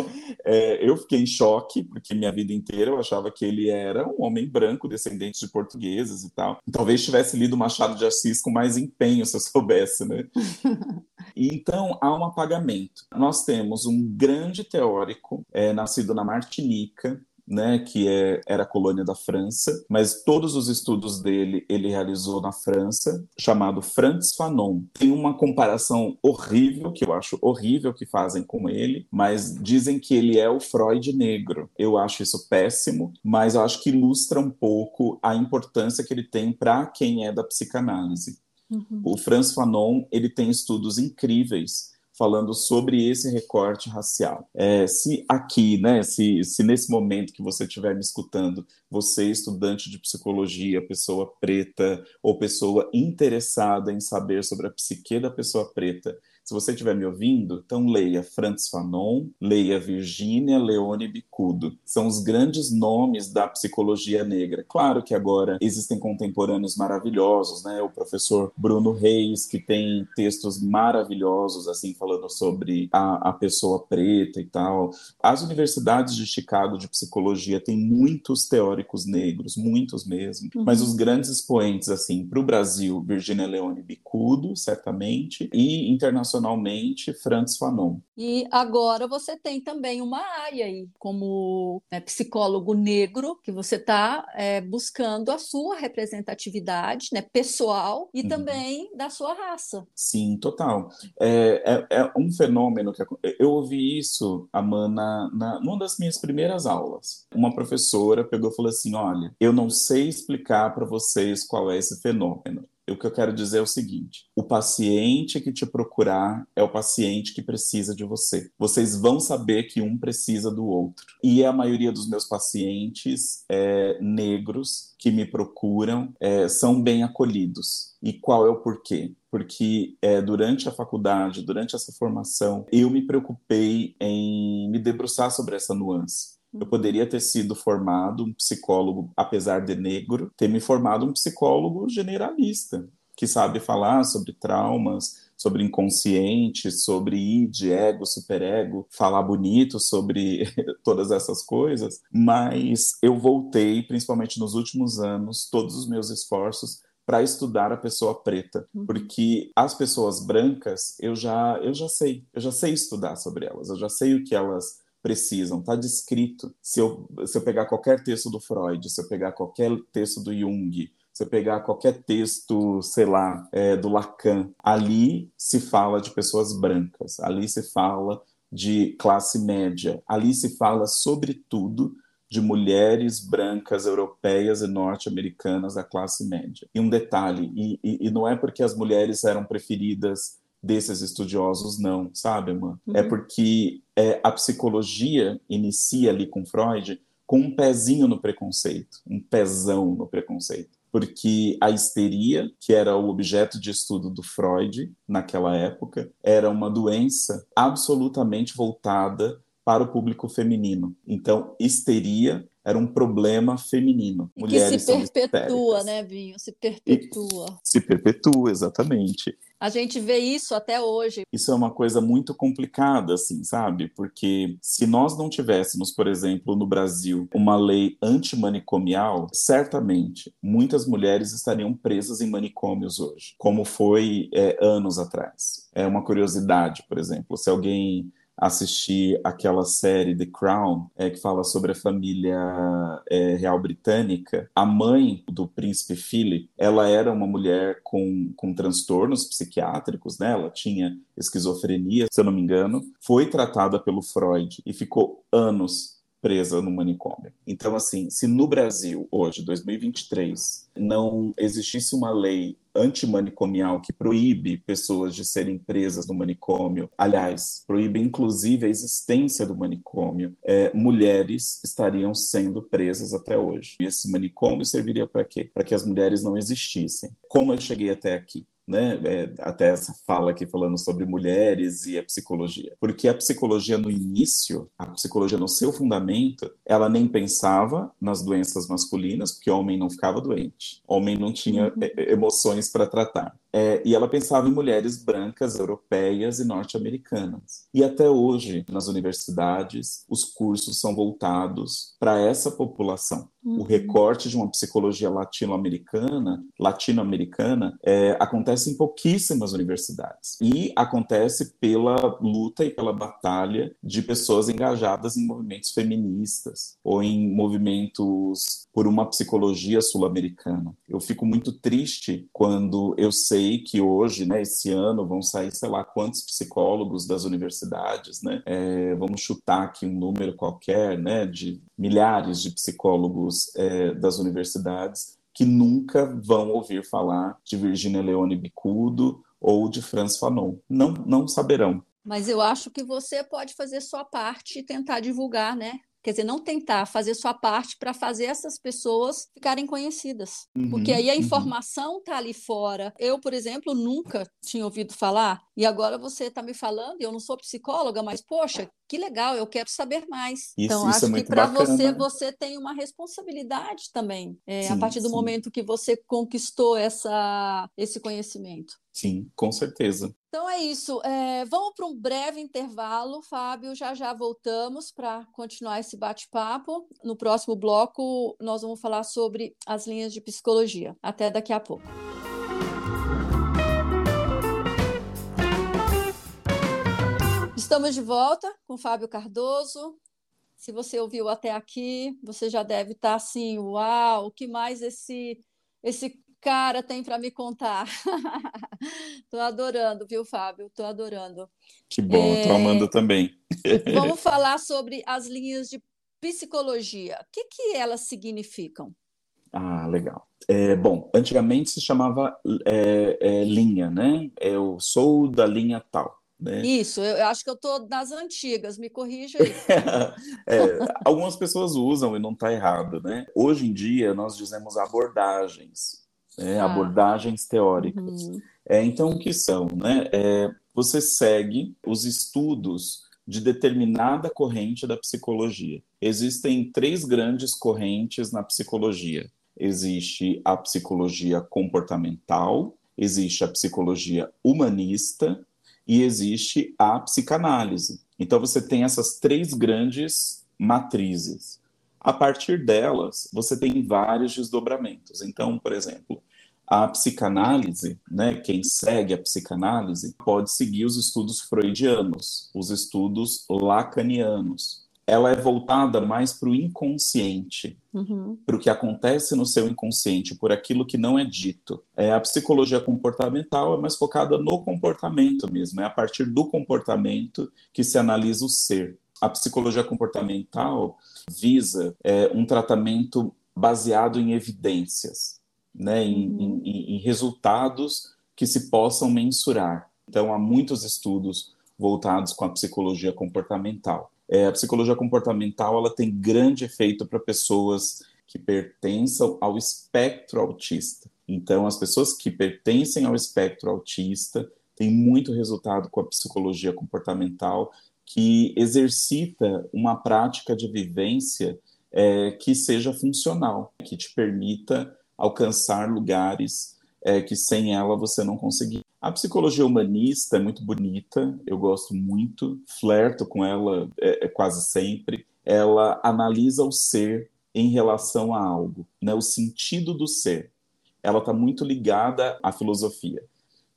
é, eu fiquei em choque, porque minha vida inteira eu achava que ele era um homem branco, descendente de portugueses e tal. Talvez tivesse lido Machado de Assis com mais empenho, se eu soubesse, né? [LAUGHS] então, há um apagamento. Nós temos um grande teórico, é, nascido na Martinica, né, que é, era colônia da França, mas todos os estudos dele ele realizou na França, chamado Franz Fanon. Tem uma comparação horrível, que eu acho horrível que fazem com ele, mas dizem que ele é o Freud negro. Eu acho isso péssimo, mas eu acho que ilustra um pouco a importância que ele tem para quem é da psicanálise. Uhum. O Franz Fanon ele tem estudos incríveis falando sobre esse recorte racial. É, se aqui, né, se, se nesse momento que você estiver me escutando, você, estudante de psicologia, pessoa preta ou pessoa interessada em saber sobre a psique da pessoa preta, se você estiver me ouvindo, então leia Franz Fanon, leia Virginia Leone Bicudo. São os grandes nomes da psicologia negra. Claro que agora existem contemporâneos maravilhosos, né? O professor Bruno Reis, que tem textos maravilhosos, assim, falando sobre a, a pessoa preta e tal. As universidades de Chicago de psicologia têm muitos teóricos negros, muitos mesmo. Uhum. Mas os grandes expoentes, assim, para o Brasil, Virginia Leone Bicudo, certamente, e internacionalmente internacionalmente Franz Fanon. E agora você tem também uma área aí, como né, psicólogo negro, que você está é, buscando a sua representatividade né, pessoal e uhum. também da sua raça. Sim, total. É, é, é, um fenômeno que eu ouvi isso, Amanda, na, numa das minhas primeiras aulas. Uma professora pegou e falou assim: Olha, eu não sei explicar para vocês qual é esse fenômeno o que eu quero dizer é o seguinte: o paciente que te procurar é o paciente que precisa de você. Vocês vão saber que um precisa do outro. E a maioria dos meus pacientes é, negros que me procuram é, são bem acolhidos. E qual é o porquê? Porque é, durante a faculdade, durante essa formação, eu me preocupei em me debruçar sobre essa nuance. Eu poderia ter sido formado um psicólogo, apesar de negro, ter me formado um psicólogo generalista, que sabe falar sobre traumas, sobre inconsciente, sobre id, ego, superego, falar bonito sobre [LAUGHS] todas essas coisas, mas eu voltei, principalmente nos últimos anos, todos os meus esforços para estudar a pessoa preta, uhum. porque as pessoas brancas eu já eu já sei, eu já sei estudar sobre elas, eu já sei o que elas precisam, está descrito. Se eu, se eu pegar qualquer texto do Freud, se eu pegar qualquer texto do Jung, se eu pegar qualquer texto, sei lá, é, do Lacan, ali se fala de pessoas brancas, ali se fala de classe média, ali se fala, sobretudo, de mulheres brancas europeias e norte-americanas da classe média. E um detalhe, e, e, e não é porque as mulheres eram preferidas desses estudiosos, não, sabe, mano? É uhum. É porque é, a psicologia inicia ali com Freud com um pezinho no preconceito, um pezão no preconceito. Porque a histeria, que era o objeto de estudo do Freud naquela época, era uma doença absolutamente voltada para o público feminino. Então, histeria era um problema feminino. E Mulheres que se perpetua, né, Vinho? Se perpetua. E se perpetua, exatamente. A gente vê isso até hoje. Isso é uma coisa muito complicada, assim, sabe? Porque se nós não tivéssemos, por exemplo, no Brasil, uma lei antimanicomial, certamente muitas mulheres estariam presas em manicômios hoje, como foi é, anos atrás. É uma curiosidade, por exemplo, se alguém assistir aquela série The Crown, é, que fala sobre a família é, real britânica, a mãe do príncipe Philip, ela era uma mulher com, com transtornos psiquiátricos, né? Ela tinha esquizofrenia, se eu não me engano, foi tratada pelo Freud e ficou anos presa no manicômio. Então, assim, se no Brasil, hoje, 2023, não existisse uma lei antimanicomial que proíbe pessoas de serem presas no manicômio, aliás, proíbe inclusive a existência do manicômio, é, mulheres estariam sendo presas até hoje. E esse manicômio serviria para quê? Para que as mulheres não existissem. Como eu cheguei até aqui? Né, é, até essa fala aqui falando sobre mulheres e a psicologia. Porque a psicologia no início, a psicologia no seu fundamento, ela nem pensava nas doenças masculinas, porque homem não ficava doente, homem não tinha uhum. emoções para tratar. É, e ela pensava em mulheres brancas, europeias e norte-americanas. E até hoje, nas universidades, os cursos são voltados para essa população. Uhum. O recorte de uma psicologia latino-americana, latino-americana, é, acontece em pouquíssimas universidades e acontece pela luta e pela batalha de pessoas engajadas em movimentos feministas ou em movimentos por uma psicologia sul-americana. Eu fico muito triste quando eu sei que hoje, né, esse ano, vão sair, sei lá, quantos psicólogos das universidades, né? É, vamos chutar aqui um número qualquer, né, de milhares de psicólogos é, das universidades que nunca vão ouvir falar de Virginia Leone Bicudo ou de Franz Fanon. Não, não saberão. Mas eu acho que você pode fazer sua parte e tentar divulgar, né? Quer dizer, não tentar fazer sua parte para fazer essas pessoas ficarem conhecidas. Uhum, Porque aí a uhum. informação está ali fora. Eu, por exemplo, nunca tinha ouvido falar, e agora você está me falando, e eu não sou psicóloga, mas, poxa, que legal, eu quero saber mais. Isso, então, isso acho é que para você, você tem uma responsabilidade também, é, sim, a partir do sim. momento que você conquistou essa, esse conhecimento. Sim, com certeza. Então é isso. É, vamos para um breve intervalo, Fábio. Já já voltamos para continuar esse bate-papo. No próximo bloco, nós vamos falar sobre as linhas de psicologia. Até daqui a pouco. Estamos de volta com Fábio Cardoso. Se você ouviu até aqui, você já deve estar assim, uau, o que mais esse esse cara tem para me contar. [LAUGHS] Estou adorando, viu, Fábio? Estou adorando. Que bom, estou é... amando também. Vamos [LAUGHS] falar sobre as linhas de psicologia. O que, que elas significam? Ah, legal. É, bom, antigamente se chamava é, é, linha, né? Eu sou da linha tal. Né? Isso, eu acho que eu estou das antigas, me corrija aí. [LAUGHS] é, algumas pessoas usam e não está errado, né? Hoje em dia nós dizemos abordagens né, ah. abordagens teóricas. Uhum. É, então, o que são? Né? É, você segue os estudos de determinada corrente da psicologia. Existem três grandes correntes na psicologia. Existe a psicologia comportamental, existe a psicologia humanista e existe a psicanálise. Então você tem essas três grandes matrizes. A partir delas, você tem vários desdobramentos. Então, por exemplo, a psicanálise, né, quem segue a psicanálise, pode seguir os estudos freudianos, os estudos lacanianos. Ela é voltada mais para o inconsciente, uhum. para o que acontece no seu inconsciente, por aquilo que não é dito. É, a psicologia comportamental é mais focada no comportamento mesmo, é a partir do comportamento que se analisa o ser. A psicologia comportamental visa é, um tratamento baseado em evidências, né, em, uhum. em, em resultados que se possam mensurar. Então, há muitos estudos voltados com a psicologia comportamental. É, a psicologia comportamental ela tem grande efeito para pessoas que pertençam ao espectro autista. Então, as pessoas que pertencem ao espectro autista têm muito resultado com a psicologia comportamental que exercita uma prática de vivência é, que seja funcional, que te permita alcançar lugares é, que sem ela você não conseguir. A psicologia humanista é muito bonita, eu gosto muito, flerto com ela é, é quase sempre. Ela analisa o ser em relação a algo, né, o sentido do ser. Ela está muito ligada à filosofia.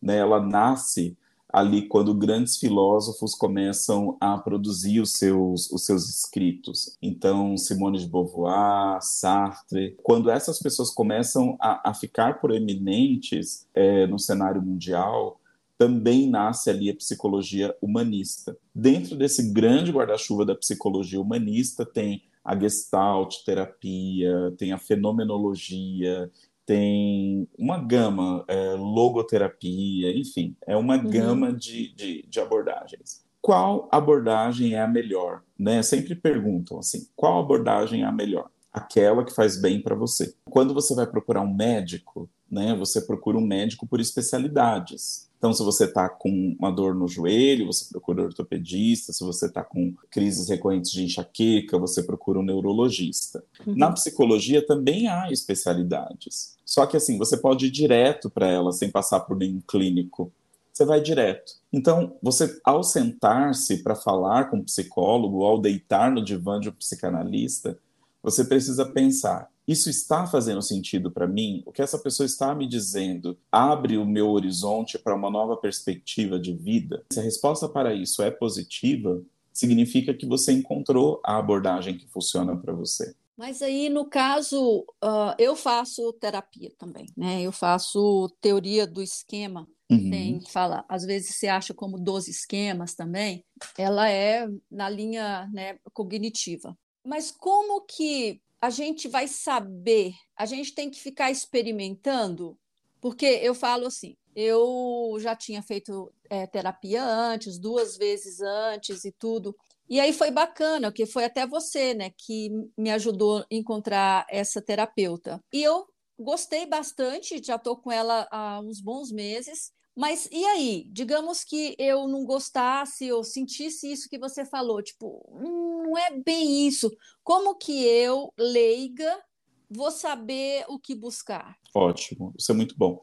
Né? Ela nasce ali quando grandes filósofos começam a produzir os seus, os seus escritos. Então, Simone de Beauvoir, Sartre, quando essas pessoas começam a, a ficar proeminentes é, no cenário mundial, também nasce ali a psicologia humanista. Dentro desse grande guarda-chuva da psicologia humanista tem a gestalt terapia, tem a fenomenologia, tem uma gama, é, logoterapia, enfim, é uma uhum. gama de, de, de, abordagens. Qual abordagem é a melhor? Né? Sempre perguntam assim: qual abordagem é a melhor? Aquela que faz bem para você. Quando você vai procurar um médico, né, você procura um médico por especialidades. Então, se você está com uma dor no joelho, você procura um ortopedista. Se você está com crises recorrentes de enxaqueca, você procura um neurologista. Uhum. Na psicologia também há especialidades. Só que, assim, você pode ir direto para ela sem passar por nenhum clínico. Você vai direto. Então, você, ao sentar-se para falar com um psicólogo, ao deitar no divã de um psicanalista, você precisa pensar: isso está fazendo sentido para mim? O que essa pessoa está me dizendo abre o meu horizonte para uma nova perspectiva de vida? Se a resposta para isso é positiva, significa que você encontrou a abordagem que funciona para você. Mas aí, no caso, uh, eu faço terapia também, né? Eu faço teoria do esquema. Uhum. Tem, fala, às vezes se acha como 12 esquemas também. Ela é na linha né, cognitiva. Mas como que a gente vai saber, a gente tem que ficar experimentando, porque eu falo assim, eu já tinha feito é, terapia antes, duas vezes antes e tudo. E aí foi bacana, porque foi até você, né, que me ajudou a encontrar essa terapeuta. E eu gostei bastante, já estou com ela há uns bons meses. Mas e aí? Digamos que eu não gostasse ou sentisse isso que você falou, tipo, hum, não é bem isso. Como que eu, leiga, vou saber o que buscar? Ótimo, isso é muito bom.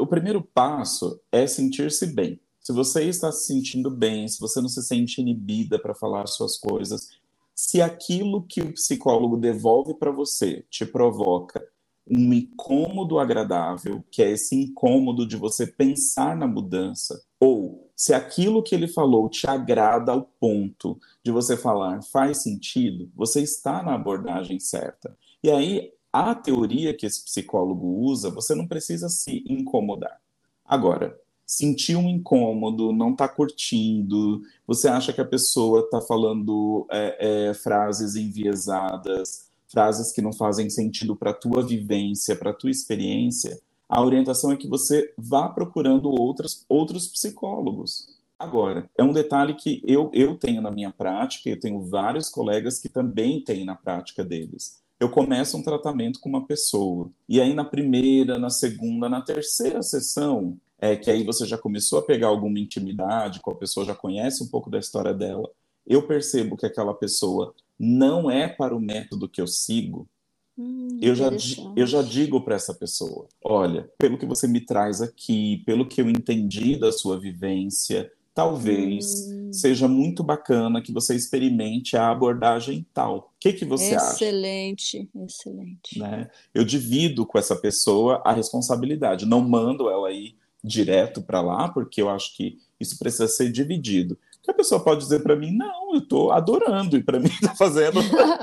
o primeiro passo é sentir-se bem. Se você está se sentindo bem, se você não se sente inibida para falar suas coisas, se aquilo que o psicólogo devolve para você te provoca um incômodo agradável, que é esse incômodo de você pensar na mudança, ou se aquilo que ele falou te agrada ao ponto de você falar faz sentido, você está na abordagem certa. E aí, a teoria que esse psicólogo usa, você não precisa se incomodar. Agora, sentir um incômodo, não está curtindo, você acha que a pessoa está falando é, é, frases enviesadas, frases que não fazem sentido para tua vivência, para tua experiência, a orientação é que você vá procurando outros, outros psicólogos. Agora, é um detalhe que eu, eu tenho na minha prática, eu tenho vários colegas que também têm na prática deles. Eu começo um tratamento com uma pessoa, e aí na primeira, na segunda, na terceira sessão, é, que aí você já começou a pegar alguma intimidade com a pessoa, já conhece um pouco da história dela, eu percebo que aquela pessoa não é para o método que eu sigo, hum, eu, já, eu já digo para essa pessoa: olha, pelo que você me traz aqui, pelo que eu entendi da sua vivência, talvez hum. seja muito bacana que você experimente a abordagem tal. O que, que você excelente, acha? Excelente, excelente. Né? Eu divido com essa pessoa a responsabilidade, não mando ela ir direto para lá, porque eu acho que isso precisa ser dividido. Que a pessoa pode dizer para mim, não, eu estou adorando, e para mim está fazendo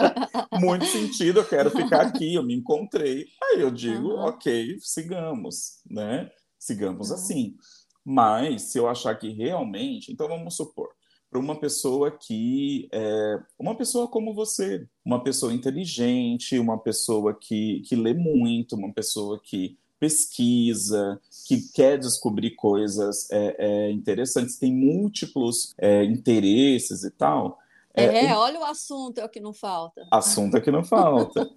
[LAUGHS] muito sentido, eu quero ficar aqui, eu me encontrei. Aí eu digo, uhum. ok, sigamos, né? Sigamos uhum. assim. Mas se eu achar que realmente, então vamos supor, para uma pessoa que é uma pessoa como você, uma pessoa inteligente, uma pessoa que, que lê muito, uma pessoa que pesquisa, que quer descobrir coisas é, é, interessantes, tem múltiplos é, interesses e tal. É, é olha o assunto, é o que não falta. Assunto é que não falta.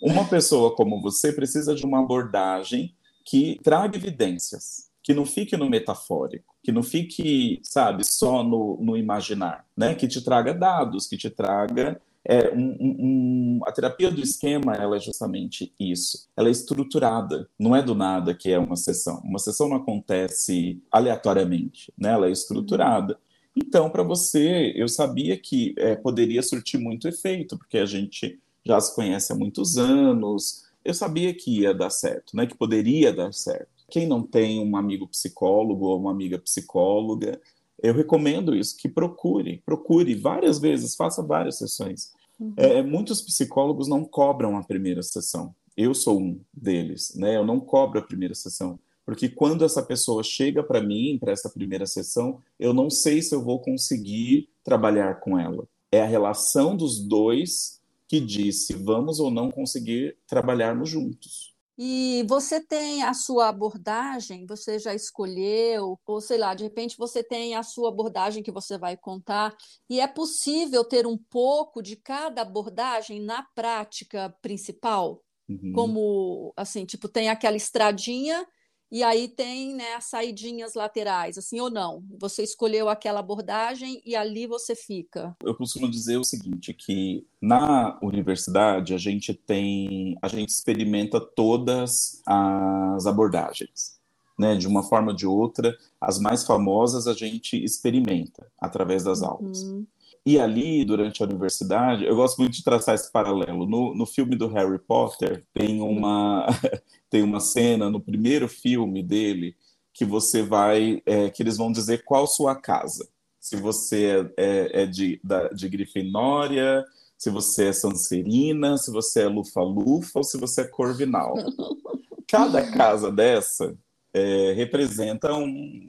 Uma pessoa como você precisa de uma abordagem que traga evidências, que não fique no metafórico, que não fique, sabe, só no, no imaginar, né? Que te traga dados, que te traga é, um, um, a terapia do esquema ela é justamente isso. Ela é estruturada, não é do nada que é uma sessão. Uma sessão não acontece aleatoriamente, né? ela é estruturada. Então, para você, eu sabia que é, poderia surtir muito efeito, porque a gente já se conhece há muitos anos. Eu sabia que ia dar certo, né? que poderia dar certo. Quem não tem um amigo psicólogo ou uma amiga psicóloga, eu recomendo isso, que procure, procure várias vezes, faça várias sessões. Uhum. É, muitos psicólogos não cobram a primeira sessão. Eu sou um deles, né? Eu não cobro a primeira sessão, porque quando essa pessoa chega para mim para essa primeira sessão, eu não sei se eu vou conseguir trabalhar com ela. É a relação dos dois que diz se vamos ou não conseguir trabalharmos juntos. E você tem a sua abordagem, você já escolheu, ou sei lá, de repente você tem a sua abordagem que você vai contar, e é possível ter um pouco de cada abordagem na prática principal? Uhum. Como, assim, tipo, tem aquela estradinha e aí tem né, as saidinhas laterais, assim ou não? Você escolheu aquela abordagem e ali você fica. Eu costumo dizer o seguinte, que na universidade a gente tem, a gente experimenta todas as abordagens. Né, de uma forma ou de outra, as mais famosas a gente experimenta através das aulas. Uhum. E ali, durante a universidade, eu gosto muito de traçar esse paralelo. No, no filme do Harry Potter, tem uma, [LAUGHS] tem uma cena no primeiro filme dele que você vai, é, que eles vão dizer qual sua casa. Se você é, é, é de, da, de Grifinória, se você é Sancerina, se você é Lufa-Lufa ou se você é Corvinal. [LAUGHS] Cada casa dessa é, representa um,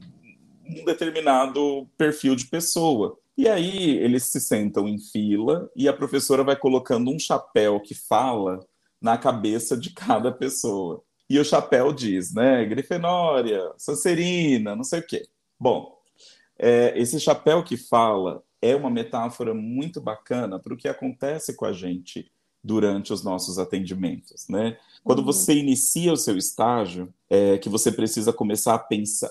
um determinado perfil de pessoa. E aí eles se sentam em fila e a professora vai colocando um chapéu que fala na cabeça de cada pessoa. E o chapéu diz, né? Grifenória, Sancerina, não sei o quê. Bom, é, esse chapéu que fala é uma metáfora muito bacana para o que acontece com a gente durante os nossos atendimentos, né? Quando uhum. você inicia o seu estágio, é, que você precisa começar a pensar,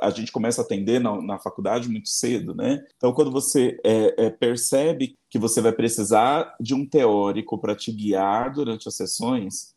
a gente começa a atender na, na faculdade muito cedo, né? Então, quando você é, é, percebe que você vai precisar de um teórico para te guiar durante as sessões,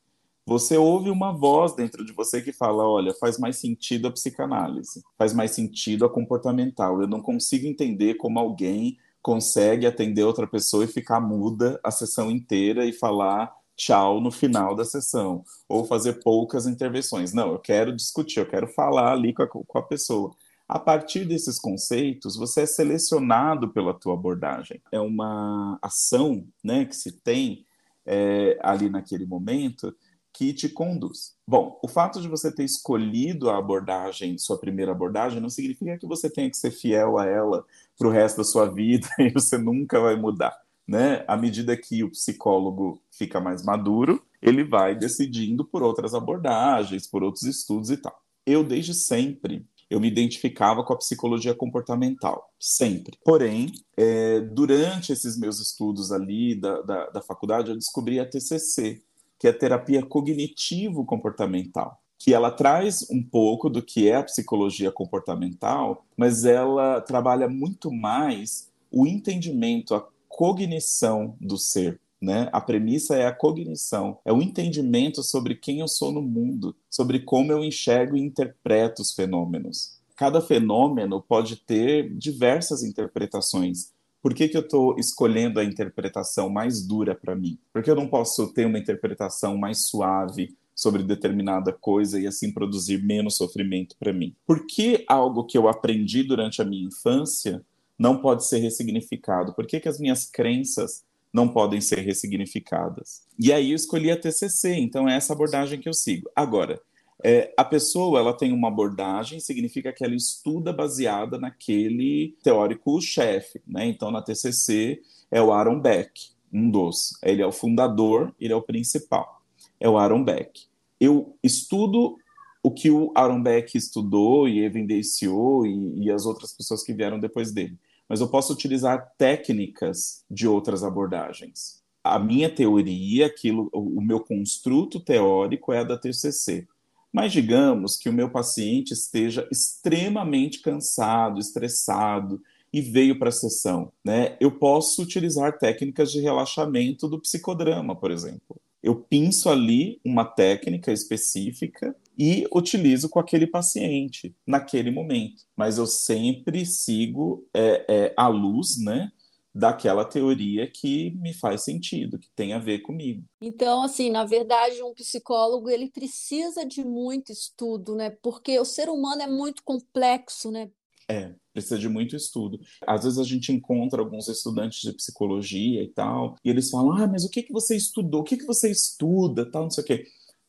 você ouve uma voz dentro de você que fala: olha, faz mais sentido a psicanálise, faz mais sentido a comportamental. Eu não consigo entender como alguém consegue atender outra pessoa e ficar muda a sessão inteira e falar tchau no final da sessão, ou fazer poucas intervenções. Não, eu quero discutir, eu quero falar ali com a, com a pessoa. A partir desses conceitos, você é selecionado pela tua abordagem. É uma ação né, que se tem é, ali naquele momento que te conduz. Bom, o fato de você ter escolhido a abordagem, sua primeira abordagem, não significa que você tenha que ser fiel a ela para o resto da sua vida [LAUGHS] e você nunca vai mudar. Né? À medida que o psicólogo fica mais maduro, ele vai decidindo por outras abordagens, por outros estudos e tal. Eu, desde sempre, eu me identificava com a psicologia comportamental, sempre. Porém, é, durante esses meus estudos ali da, da, da faculdade, eu descobri a TCC, que é a terapia cognitivo-comportamental, que ela traz um pouco do que é a psicologia comportamental, mas ela trabalha muito mais o entendimento, a cognição do ser. Né? A premissa é a cognição, é o entendimento sobre quem eu sou no mundo, sobre como eu enxergo e interpreto os fenômenos. Cada fenômeno pode ter diversas interpretações, por que, que eu estou escolhendo a interpretação mais dura para mim? Por que eu não posso ter uma interpretação mais suave sobre determinada coisa e assim produzir menos sofrimento para mim? Por que algo que eu aprendi durante a minha infância não pode ser ressignificado? Por que, que as minhas crenças não podem ser ressignificadas? E aí eu escolhi a TCC, então é essa abordagem que eu sigo. Agora, é, a pessoa ela tem uma abordagem, significa que ela estuda baseada naquele teórico-chefe. Né? Então, na TCC, é o Aaron Beck, um dos. Ele é o fundador, ele é o principal. É o Aaron Beck. Eu estudo o que o Aaron Beck estudou e evidenciou e, e as outras pessoas que vieram depois dele. Mas eu posso utilizar técnicas de outras abordagens. A minha teoria, aquilo, o meu construto teórico é a da TCC. Mas digamos que o meu paciente esteja extremamente cansado, estressado e veio para a sessão, né? Eu posso utilizar técnicas de relaxamento do psicodrama, por exemplo. Eu pinço ali uma técnica específica e utilizo com aquele paciente naquele momento. Mas eu sempre sigo é, é, a luz, né? Daquela teoria que me faz sentido, que tem a ver comigo. Então, assim, na verdade, um psicólogo ele precisa de muito estudo, né? Porque o ser humano é muito complexo, né? É, precisa de muito estudo. Às vezes a gente encontra alguns estudantes de psicologia e tal, e eles falam: "Ah, mas o que que você estudou? O que que você estuda?", tal, não sei o quê.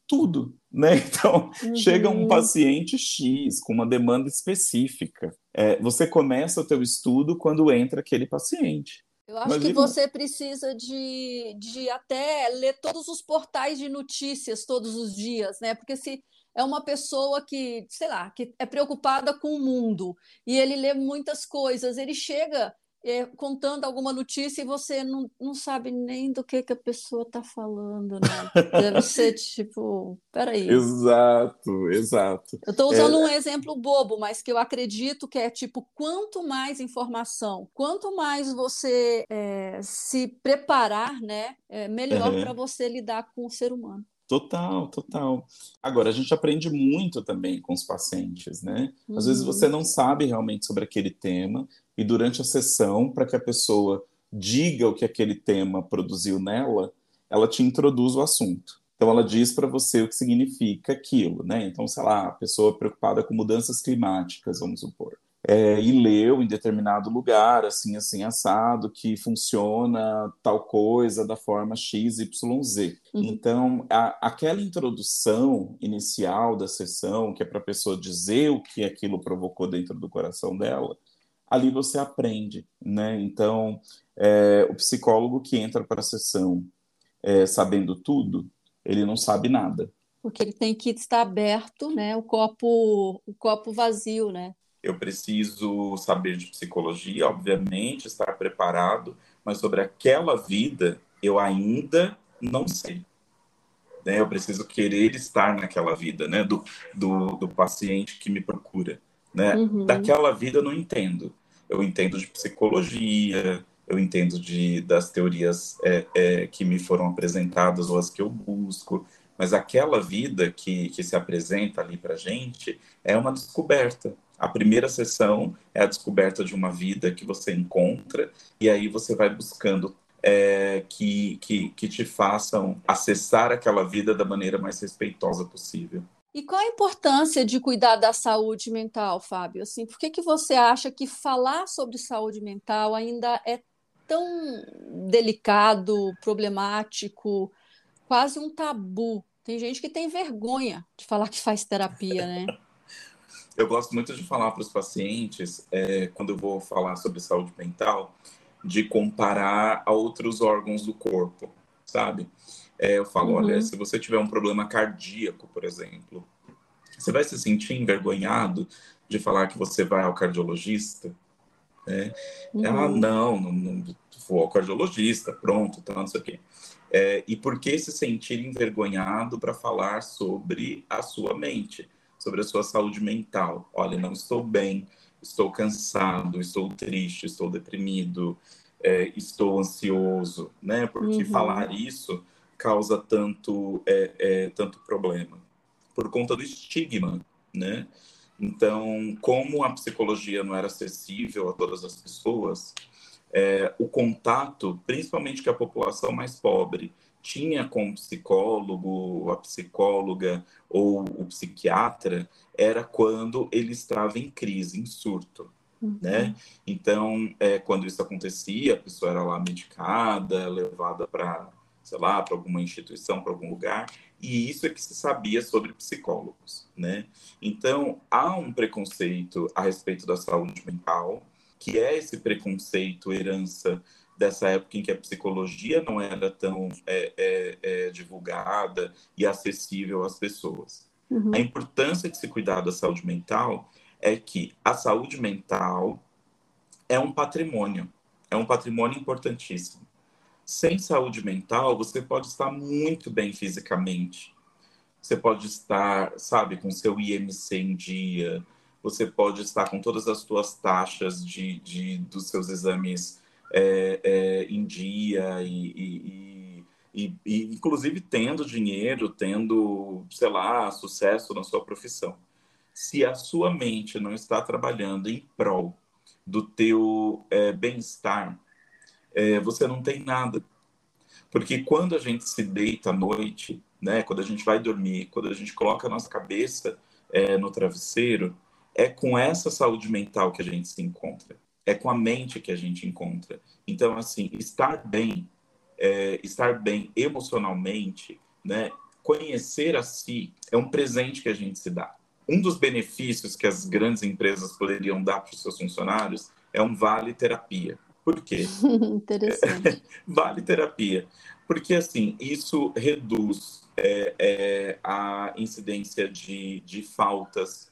Tudo, né? [LAUGHS] Então, uhum. chega um paciente X com uma demanda específica é, você começa o teu estudo quando entra aquele paciente. Eu acho que você precisa de, de até ler todos os portais de notícias todos os dias, né? Porque se é uma pessoa que, sei lá, que é preocupada com o mundo e ele lê muitas coisas, ele chega é, contando alguma notícia e você não, não sabe nem do que, que a pessoa está falando, né? Deve ser tipo, peraí. [LAUGHS] Exato, exato. Eu estou usando é... um exemplo bobo, mas que eu acredito que é tipo, quanto mais informação, quanto mais você é, se preparar, né, é melhor uhum. para você lidar com o ser humano. Total, total. Agora, a gente aprende muito também com os pacientes, né? Às uhum. vezes você não sabe realmente sobre aquele tema, e durante a sessão, para que a pessoa diga o que aquele tema produziu nela, ela te introduz o assunto. Então, ela diz para você o que significa aquilo, né? Então, sei lá, a pessoa preocupada com mudanças climáticas, vamos supor é, e leu em determinado lugar, assim, assim, assado, que funciona tal coisa da forma XYZ. Uhum. Então, a, aquela introdução inicial da sessão, que é para a pessoa dizer o que aquilo provocou dentro do coração dela, ali você aprende, né? Então, é, o psicólogo que entra para a sessão é, sabendo tudo, ele não sabe nada. Porque ele tem que estar aberto, né? O copo, o copo vazio, né? Eu preciso saber de psicologia, obviamente, estar preparado, mas sobre aquela vida eu ainda não sei. Né? Eu preciso querer estar naquela vida, né? Do, do, do paciente que me procura. Né? Uhum. Daquela vida eu não entendo. Eu entendo de psicologia, eu entendo de, das teorias é, é, que me foram apresentadas ou as que eu busco, mas aquela vida que, que se apresenta ali para gente é uma descoberta. A primeira sessão é a descoberta de uma vida que você encontra, e aí você vai buscando é, que, que, que te façam acessar aquela vida da maneira mais respeitosa possível. E qual a importância de cuidar da saúde mental, Fábio? Assim, por que, que você acha que falar sobre saúde mental ainda é tão delicado, problemático, quase um tabu? Tem gente que tem vergonha de falar que faz terapia, né? [LAUGHS] eu gosto muito de falar para os pacientes, é, quando eu vou falar sobre saúde mental, de comparar a outros órgãos do corpo, sabe? É, eu falo, uhum. olha, se você tiver um problema cardíaco, por exemplo, você vai se sentir envergonhado de falar que você vai ao cardiologista? É, uhum. Ah, não, não, não vou ao cardiologista, pronto, tá, não sei o quê. É, e por que se sentir envergonhado para falar sobre a sua mente, sobre a sua saúde mental? Olha, não estou bem, estou cansado, estou triste, estou deprimido, é, estou ansioso, né? Porque uhum. falar isso causa tanto, é, é, tanto problema? Por conta do estigma, né? Então, como a psicologia não era acessível a todas as pessoas, é, o contato, principalmente que a população mais pobre tinha com o psicólogo, a psicóloga ou o psiquiatra, era quando ele estava em crise, em surto. Uhum. Né? Então, é, quando isso acontecia, a pessoa era lá medicada, levada para sei lá, para alguma instituição, para algum lugar, e isso é que se sabia sobre psicólogos, né? Então, há um preconceito a respeito da saúde mental, que é esse preconceito herança dessa época em que a psicologia não era tão é, é, é, divulgada e acessível às pessoas. Uhum. A importância de se cuidar da saúde mental é que a saúde mental é um patrimônio, é um patrimônio importantíssimo sem saúde mental, você pode estar muito bem fisicamente. Você pode estar, sabe, com seu IMC em dia. Você pode estar com todas as suas taxas de, de dos seus exames é, é, em dia e, e, e, e, inclusive, tendo dinheiro, tendo, sei lá, sucesso na sua profissão. Se a sua mente não está trabalhando em prol do teu é, bem-estar, é, você não tem nada. Porque quando a gente se deita à noite, né, quando a gente vai dormir, quando a gente coloca a nossa cabeça é, no travesseiro, é com essa saúde mental que a gente se encontra. É com a mente que a gente encontra. Então, assim, estar bem, é, estar bem emocionalmente, né, conhecer a si é um presente que a gente se dá. Um dos benefícios que as grandes empresas poderiam dar para os seus funcionários é um vale terapia. Por quê? [LAUGHS] Interessante. [LAUGHS] vale terapia. Porque, assim, isso reduz é, é, a incidência de, de faltas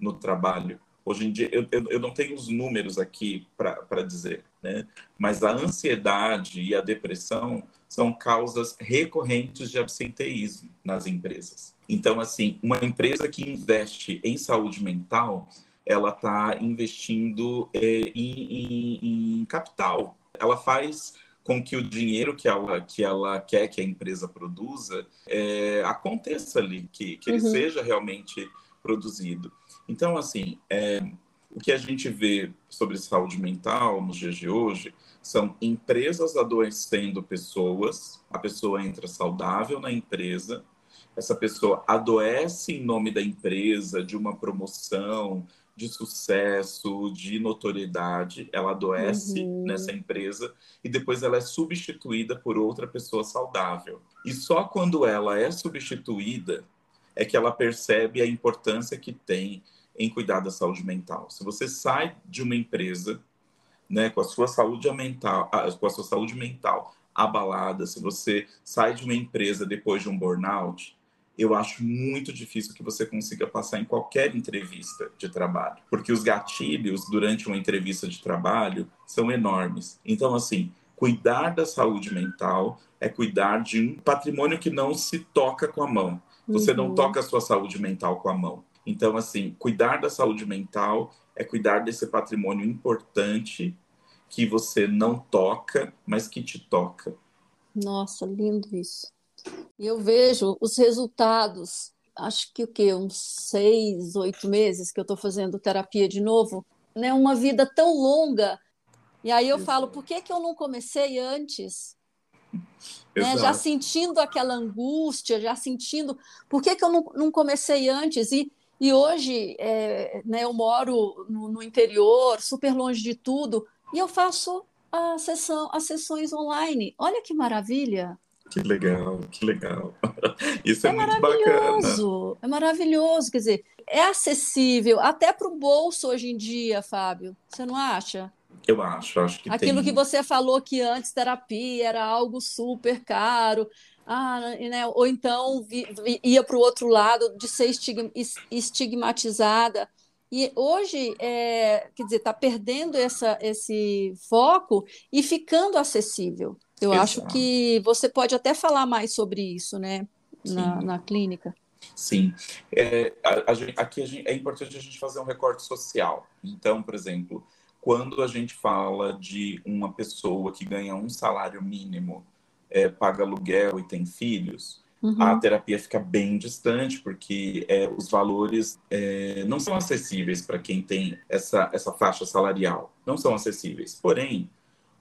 no trabalho. Hoje em dia, eu, eu não tenho os números aqui para dizer, né? mas a ansiedade e a depressão são causas recorrentes de absenteísmo nas empresas. Então, assim, uma empresa que investe em saúde mental, ela está investindo é, em, em, em, capital. Ela faz com que o dinheiro que ela, que ela quer que a empresa produza é, aconteça ali, que, que ele uhum. seja realmente produzido. Então, assim, é, o que a gente vê sobre saúde mental nos dias de hoje são empresas adoecendo pessoas, a pessoa entra saudável na empresa, essa pessoa adoece em nome da empresa, de uma promoção, de sucesso, de notoriedade, ela adoece uhum. nessa empresa e depois ela é substituída por outra pessoa saudável. E só quando ela é substituída é que ela percebe a importância que tem em cuidar da saúde mental. Se você sai de uma empresa, né, com a sua saúde mental, com a sua saúde mental abalada, se você sai de uma empresa depois de um burnout, eu acho muito difícil que você consiga passar em qualquer entrevista de trabalho, porque os gatilhos durante uma entrevista de trabalho são enormes. Então, assim, cuidar da saúde mental é cuidar de um patrimônio que não se toca com a mão. Você uhum. não toca a sua saúde mental com a mão. Então, assim, cuidar da saúde mental é cuidar desse patrimônio importante que você não toca, mas que te toca. Nossa, lindo isso. E eu vejo os resultados, acho que o quê? Uns seis, oito meses que eu estou fazendo terapia de novo, né? Uma vida tão longa. E aí eu falo, por que, que eu não comecei antes? Né? Já sentindo aquela angústia, já sentindo. Por que, que eu não, não comecei antes? E, e hoje é, né, eu moro no, no interior, super longe de tudo, e eu faço a sessão, as sessões online. Olha que maravilha! Que legal, que legal. [LAUGHS] Isso é, é muito bacana. É maravilhoso, quer dizer, é acessível até para o bolso hoje em dia, Fábio. Você não acha? Eu acho, acho que Aquilo tem... que você falou que antes terapia era algo super caro, ah, né? ou então vi, vi, ia para o outro lado de ser estigmatizada. E hoje, é, quer dizer, está perdendo essa, esse foco e ficando acessível. Eu Exato. acho que você pode até falar mais sobre isso, né, na, na clínica. Sim. É, a, a, aqui a gente, é importante a gente fazer um recorte social. Então, por exemplo, quando a gente fala de uma pessoa que ganha um salário mínimo, é, paga aluguel e tem filhos, uhum. a terapia fica bem distante, porque é, os valores é, não são acessíveis para quem tem essa, essa faixa salarial. Não são acessíveis. Porém,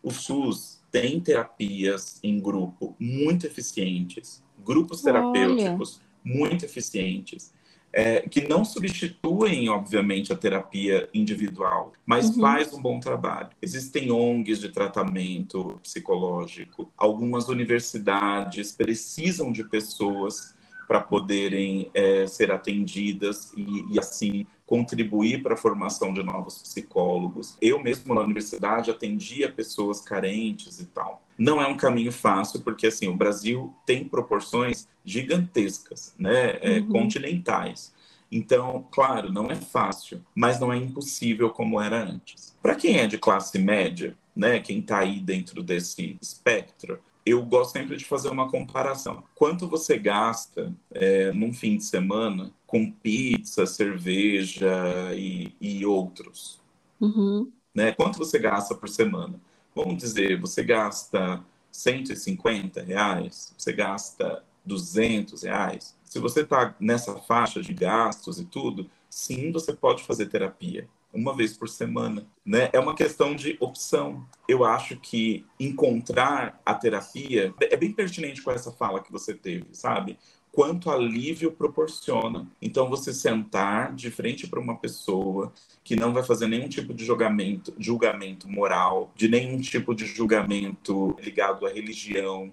o SUS tem terapias em grupo muito eficientes, grupos terapêuticos Olha. muito eficientes é, que não substituem, obviamente, a terapia individual, mas uhum. faz um bom trabalho. Existem ONGs de tratamento psicológico, algumas universidades precisam de pessoas para poderem é, ser atendidas e, e, assim contribuir para a formação de novos psicólogos. Eu mesmo na universidade atendia pessoas carentes e tal. Não é um caminho fácil porque assim o Brasil tem proporções gigantescas, né, é, uhum. continentais. Então, claro, não é fácil, mas não é impossível como era antes. Para quem é de classe média, né, quem está aí dentro desse espectro, eu gosto sempre de fazer uma comparação. Quanto você gasta é, num fim de semana com pizza, cerveja e, e outros? Uhum. Né? Quanto você gasta por semana? Vamos dizer, você gasta 150 reais, você gasta 200 reais. Se você está nessa faixa de gastos e tudo, sim, você pode fazer terapia uma vez por semana, né? É uma questão de opção. Eu acho que encontrar a terapia é bem pertinente com essa fala que você teve, sabe? Quanto alívio proporciona. Então, você sentar de frente para uma pessoa que não vai fazer nenhum tipo de julgamento, julgamento moral, de nenhum tipo de julgamento ligado à religião,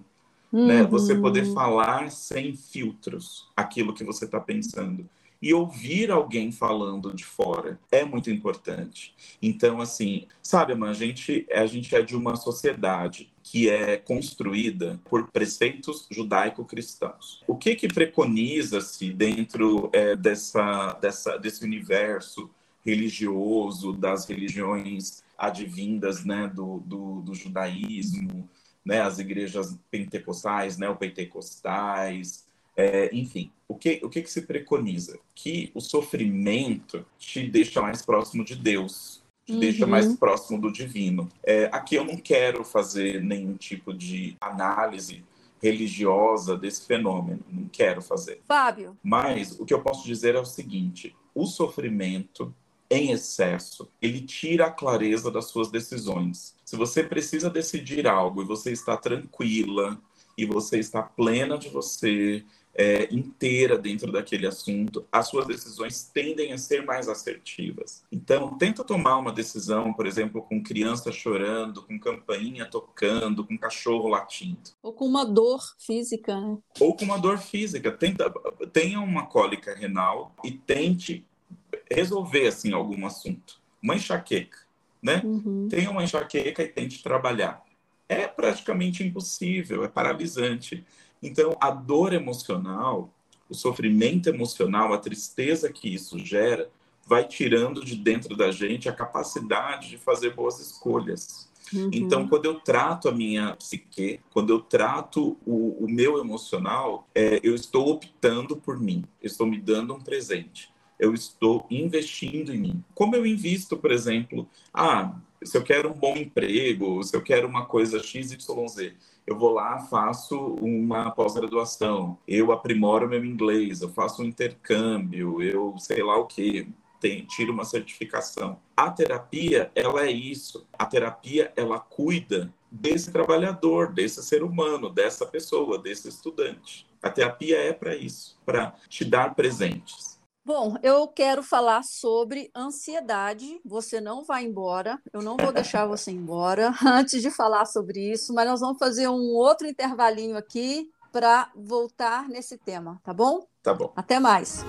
uhum. né? Você poder uhum. falar sem filtros aquilo que você está pensando e ouvir alguém falando de fora é muito importante. Então, assim, sabe, a gente, a gente é de uma sociedade que é construída por preceitos judaico-cristãos. O que que preconiza-se dentro é, dessa, dessa, desse universo religioso, das religiões advindas né, do, do, do judaísmo, né, as igrejas pentecostais, neopentecostais, é, enfim, o que, o que, que se preconiza? Que o sofrimento te deixa mais próximo de Deus, te uhum. deixa mais próximo do divino. É, aqui eu não quero fazer nenhum tipo de análise religiosa desse fenômeno, não quero fazer. Fábio. Mas o que eu posso dizer é o seguinte: o sofrimento em excesso, ele tira a clareza das suas decisões. Se você precisa decidir algo e você está tranquila e você está plena de você, é, inteira dentro daquele assunto, as suas decisões tendem a ser mais assertivas. Então, tenta tomar uma decisão, por exemplo, com criança chorando, com campainha tocando, com cachorro latindo. Ou com uma dor física, né? Ou com uma dor física. Tenta, tenha uma cólica renal e tente resolver assim algum assunto. Uma enxaqueca, né? Uhum. Tem uma enxaqueca e tente trabalhar. É praticamente impossível, é paralisante. Então, a dor emocional, o sofrimento emocional, a tristeza que isso gera, vai tirando de dentro da gente a capacidade de fazer boas escolhas. Uhum. Então, quando eu trato a minha psique, quando eu trato o, o meu emocional, é, eu estou optando por mim, eu estou me dando um presente, eu estou investindo em mim. Como eu invisto, por exemplo, ah, se eu quero um bom emprego, se eu quero uma coisa XYZ, eu vou lá, faço uma pós-graduação, eu aprimoro meu inglês, eu faço um intercâmbio, eu sei lá o que, tira uma certificação. A terapia, ela é isso. A terapia, ela cuida desse trabalhador, desse ser humano, dessa pessoa, desse estudante. A terapia é para isso, para te dar presentes. Bom, eu quero falar sobre ansiedade. Você não vai embora, eu não vou deixar você embora [LAUGHS] antes de falar sobre isso, mas nós vamos fazer um outro intervalinho aqui para voltar nesse tema, tá bom? Tá bom. Até mais.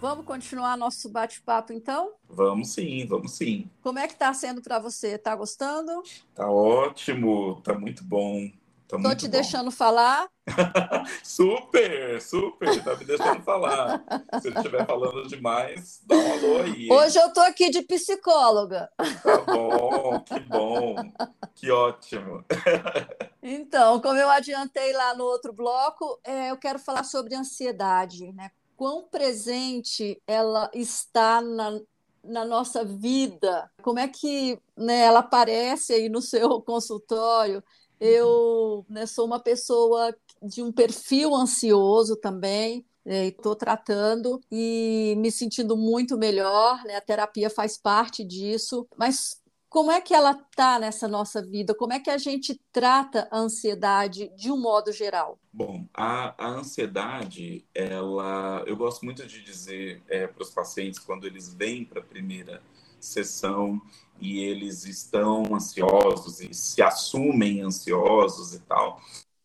Vamos continuar nosso bate-papo, então? Vamos sim, vamos sim. Como é que está sendo para você? Está gostando? Tá ótimo, tá muito bom. Tá Tô te bom. deixando falar? [LAUGHS] super, super, tá me deixando falar. Se eu estiver falando demais, dá um alô aí. Hoje eu tô aqui de psicóloga. Tá bom, que bom, que ótimo. [LAUGHS] Então, como eu adiantei lá no outro bloco, é, eu quero falar sobre ansiedade, né? quão presente ela está na, na nossa vida, como é que né, ela aparece aí no seu [LAUGHS] consultório. Eu né, sou uma pessoa de um perfil ansioso também, estou né, tratando e me sentindo muito melhor, né? A terapia faz parte disso, mas como é que ela está nessa nossa vida? Como é que a gente trata a ansiedade de um modo geral? Bom, a, a ansiedade, ela, eu gosto muito de dizer é, para os pacientes quando eles vêm para a primeira sessão e eles estão ansiosos e se assumem ansiosos e tal,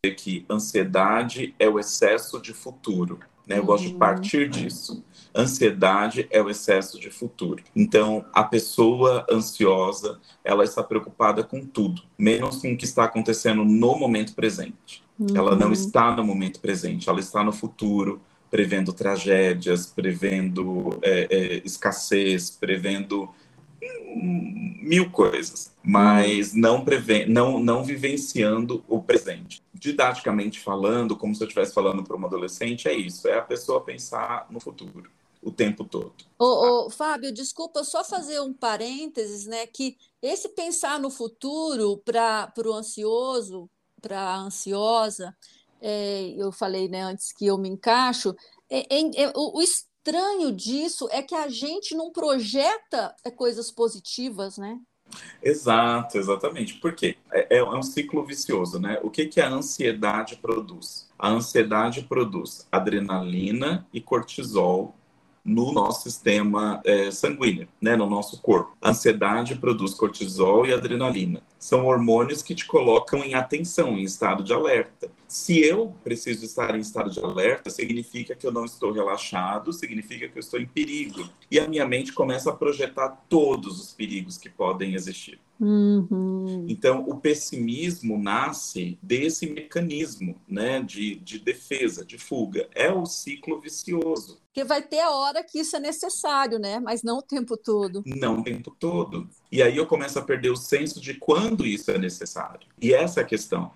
é que ansiedade é o excesso de futuro. Né? Eu gosto de uhum. partir disso. Ansiedade é o excesso de futuro. Então, a pessoa ansiosa, ela está preocupada com tudo, menos com o que está acontecendo no momento presente. Uhum. Ela não uhum. está no momento presente, ela está no futuro, prevendo tragédias, prevendo é, é, escassez, prevendo mil coisas, mas não, não, não vivenciando o presente. Didaticamente falando, como se eu estivesse falando para uma adolescente, é isso: é a pessoa pensar no futuro o tempo todo. Ô, ô, Fábio, desculpa, só fazer um parênteses, né? Que esse pensar no futuro para o ansioso, para a ansiosa, é, eu falei né, antes que eu me encaixo, é, é, é o estranho disso é que a gente não projeta é, coisas positivas, né? Exato, exatamente. Por quê? É, é, um ciclo vicioso, né? O que, que a ansiedade produz? A ansiedade produz adrenalina e cortisol no nosso sistema é, sanguíneo, né, no nosso corpo. A ansiedade produz cortisol e adrenalina. São hormônios que te colocam em atenção, em estado de alerta. Se eu preciso estar em estado de alerta, significa que eu não estou relaxado, significa que eu estou em perigo. E a minha mente começa a projetar todos os perigos que podem existir. Uhum. Então, o pessimismo nasce desse mecanismo né, de, de defesa, de fuga. É o ciclo vicioso. Porque vai ter a hora que isso é necessário, né? Mas não o tempo todo. Não o tempo todo. E aí eu começo a perder o senso de quando isso é necessário. E essa é a questão.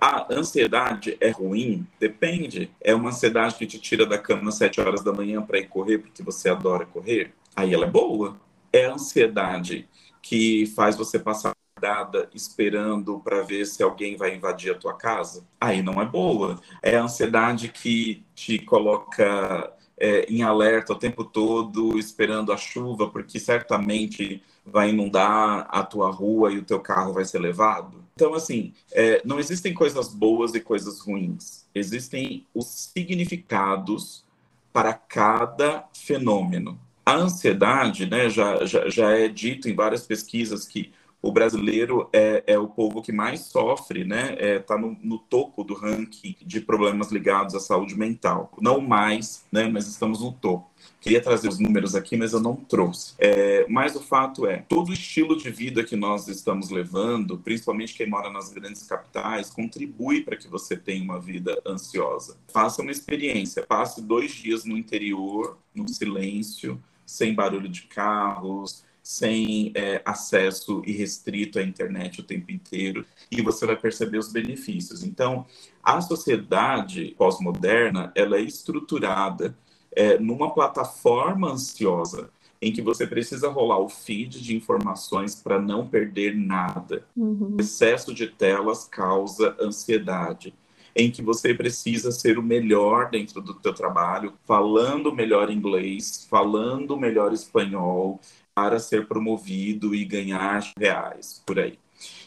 A ansiedade é ruim? Depende. É uma ansiedade que te tira da cama às sete horas da manhã para ir correr porque você adora correr? Aí ela é boa. É ansiedade que faz você passar dada esperando para ver se alguém vai invadir a tua casa, aí não é boa. É a ansiedade que te coloca é, em alerta o tempo todo, esperando a chuva, porque certamente vai inundar a tua rua e o teu carro vai ser levado. Então, assim, é, não existem coisas boas e coisas ruins. Existem os significados para cada fenômeno. A ansiedade, né, já, já, já é dito em várias pesquisas que o brasileiro é, é, o povo que mais sofre, né? Está é, no, no, topo do ranking de problemas ligados à saúde mental. Não mais, né? Mas estamos no topo. Queria trazer os números aqui, mas eu não trouxe. É, mas o fato é, todo o estilo de vida que nós estamos levando, principalmente quem mora nas grandes capitais, contribui para que você tenha uma vida ansiosa. Faça uma experiência, passe dois dias no interior, no silêncio, sem barulho de carros, sem é, acesso irrestrito à internet o tempo inteiro, e você vai perceber os benefícios. Então, a sociedade pós-moderna, ela é estruturada é, numa plataforma ansiosa, em que você precisa rolar o feed de informações para não perder nada. Uhum. O excesso de telas causa ansiedade em que você precisa ser o melhor dentro do teu trabalho, falando melhor inglês, falando melhor espanhol, para ser promovido e ganhar reais por aí.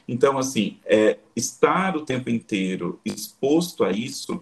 Então, assim, é, estar o tempo inteiro exposto a isso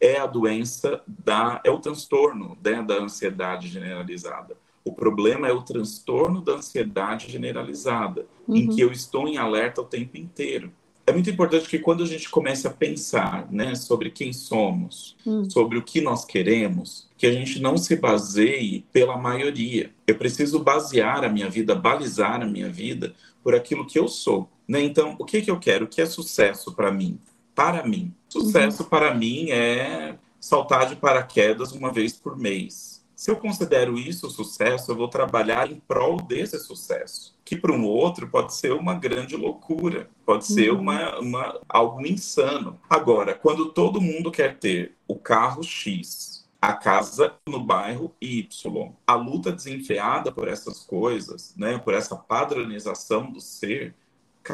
é a doença da é o transtorno né, da ansiedade generalizada. O problema é o transtorno da ansiedade generalizada, uhum. em que eu estou em alerta o tempo inteiro é muito importante que quando a gente comece a pensar né, sobre quem somos, hum. sobre o que nós queremos, que a gente não se baseie pela maioria. Eu preciso basear a minha vida, balizar a minha vida por aquilo que eu sou. Né? Então, o que, que eu quero? O que é sucesso para mim? Para mim. Sucesso uhum. para mim é saltar de paraquedas uma vez por mês se eu considero isso sucesso, eu vou trabalhar em prol desse sucesso, que para um outro pode ser uma grande loucura, pode ser uhum. uma, uma, algo insano. Agora, quando todo mundo quer ter o carro X, a casa no bairro Y, a luta desenfreada por essas coisas, né, por essa padronização do ser,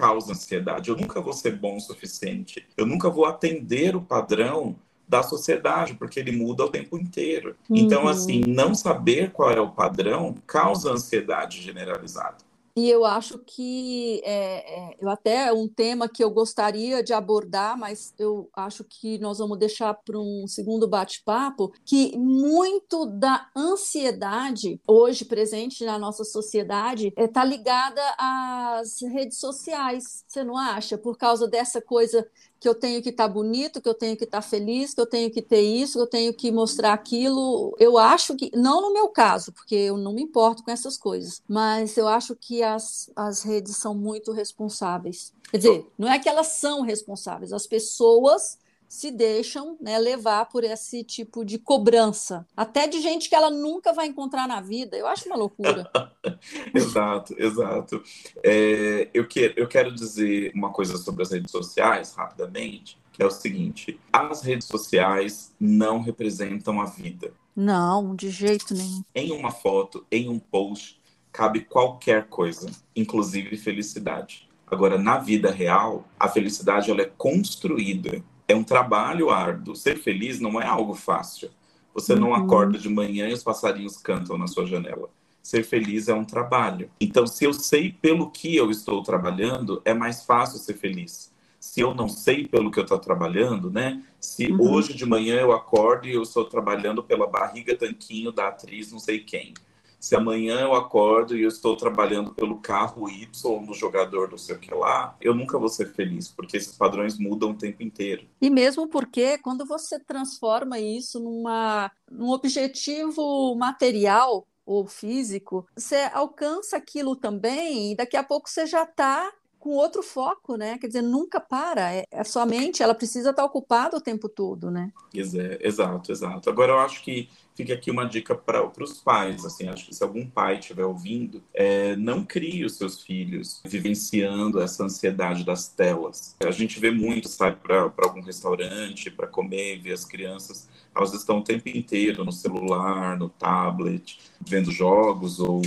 causa ansiedade. Eu nunca vou ser bom o suficiente. Eu nunca vou atender o padrão da sociedade, porque ele muda o tempo inteiro. Então, uhum. Então, assim, não saber qual é o padrão causa ansiedade generalizada. E eu acho que é, é, eu até é um tema que eu gostaria de abordar, mas eu acho que nós vamos deixar para um segundo bate-papo, que muito da ansiedade hoje presente na nossa sociedade está é, tá ligada às redes sociais, você não acha? Por causa dessa coisa que eu tenho que estar tá bonito, que eu tenho que estar tá feliz, que eu tenho que ter isso, que eu tenho que mostrar aquilo. Eu acho que, não no meu caso, porque eu não me importo com essas coisas, mas eu acho que as, as redes são muito responsáveis. Quer dizer, não é que elas são responsáveis, as pessoas se deixam né, levar por esse tipo de cobrança, até de gente que ela nunca vai encontrar na vida. Eu acho uma loucura. [LAUGHS] exato, exato. É, eu, quero, eu quero dizer uma coisa sobre as redes sociais, rapidamente, que é o seguinte: as redes sociais não representam a vida. Não, de jeito nenhum. Em uma foto, em um post, cabe qualquer coisa, inclusive felicidade. Agora, na vida real, a felicidade ela é construída é um trabalho árduo. Ser feliz não é algo fácil. Você não uhum. acorda de manhã e os passarinhos cantam na sua janela. Ser feliz é um trabalho. Então, se eu sei pelo que eu estou trabalhando, é mais fácil ser feliz. Se eu não sei pelo que eu estou trabalhando, né? Se uhum. hoje de manhã eu acordo e eu estou trabalhando pela barriga tanquinho da atriz não sei quem se amanhã eu acordo e eu estou trabalhando pelo carro Y no jogador do sei o que lá, eu nunca vou ser feliz, porque esses padrões mudam o tempo inteiro. E mesmo porque quando você transforma isso numa, num objetivo material ou físico, você alcança aquilo também e daqui a pouco você já está com outro foco, né? Quer dizer, nunca para. É, a sua mente, ela precisa estar ocupada o tempo todo, né? Exato, exato. Agora eu acho que fica aqui uma dica para os pais. Assim, acho que se algum pai estiver ouvindo, é, não crie os seus filhos vivenciando essa ansiedade das telas. A gente vê muito, sabe, para algum restaurante, para comer, ver as crianças, elas estão o tempo inteiro no celular, no tablet, vendo jogos ou,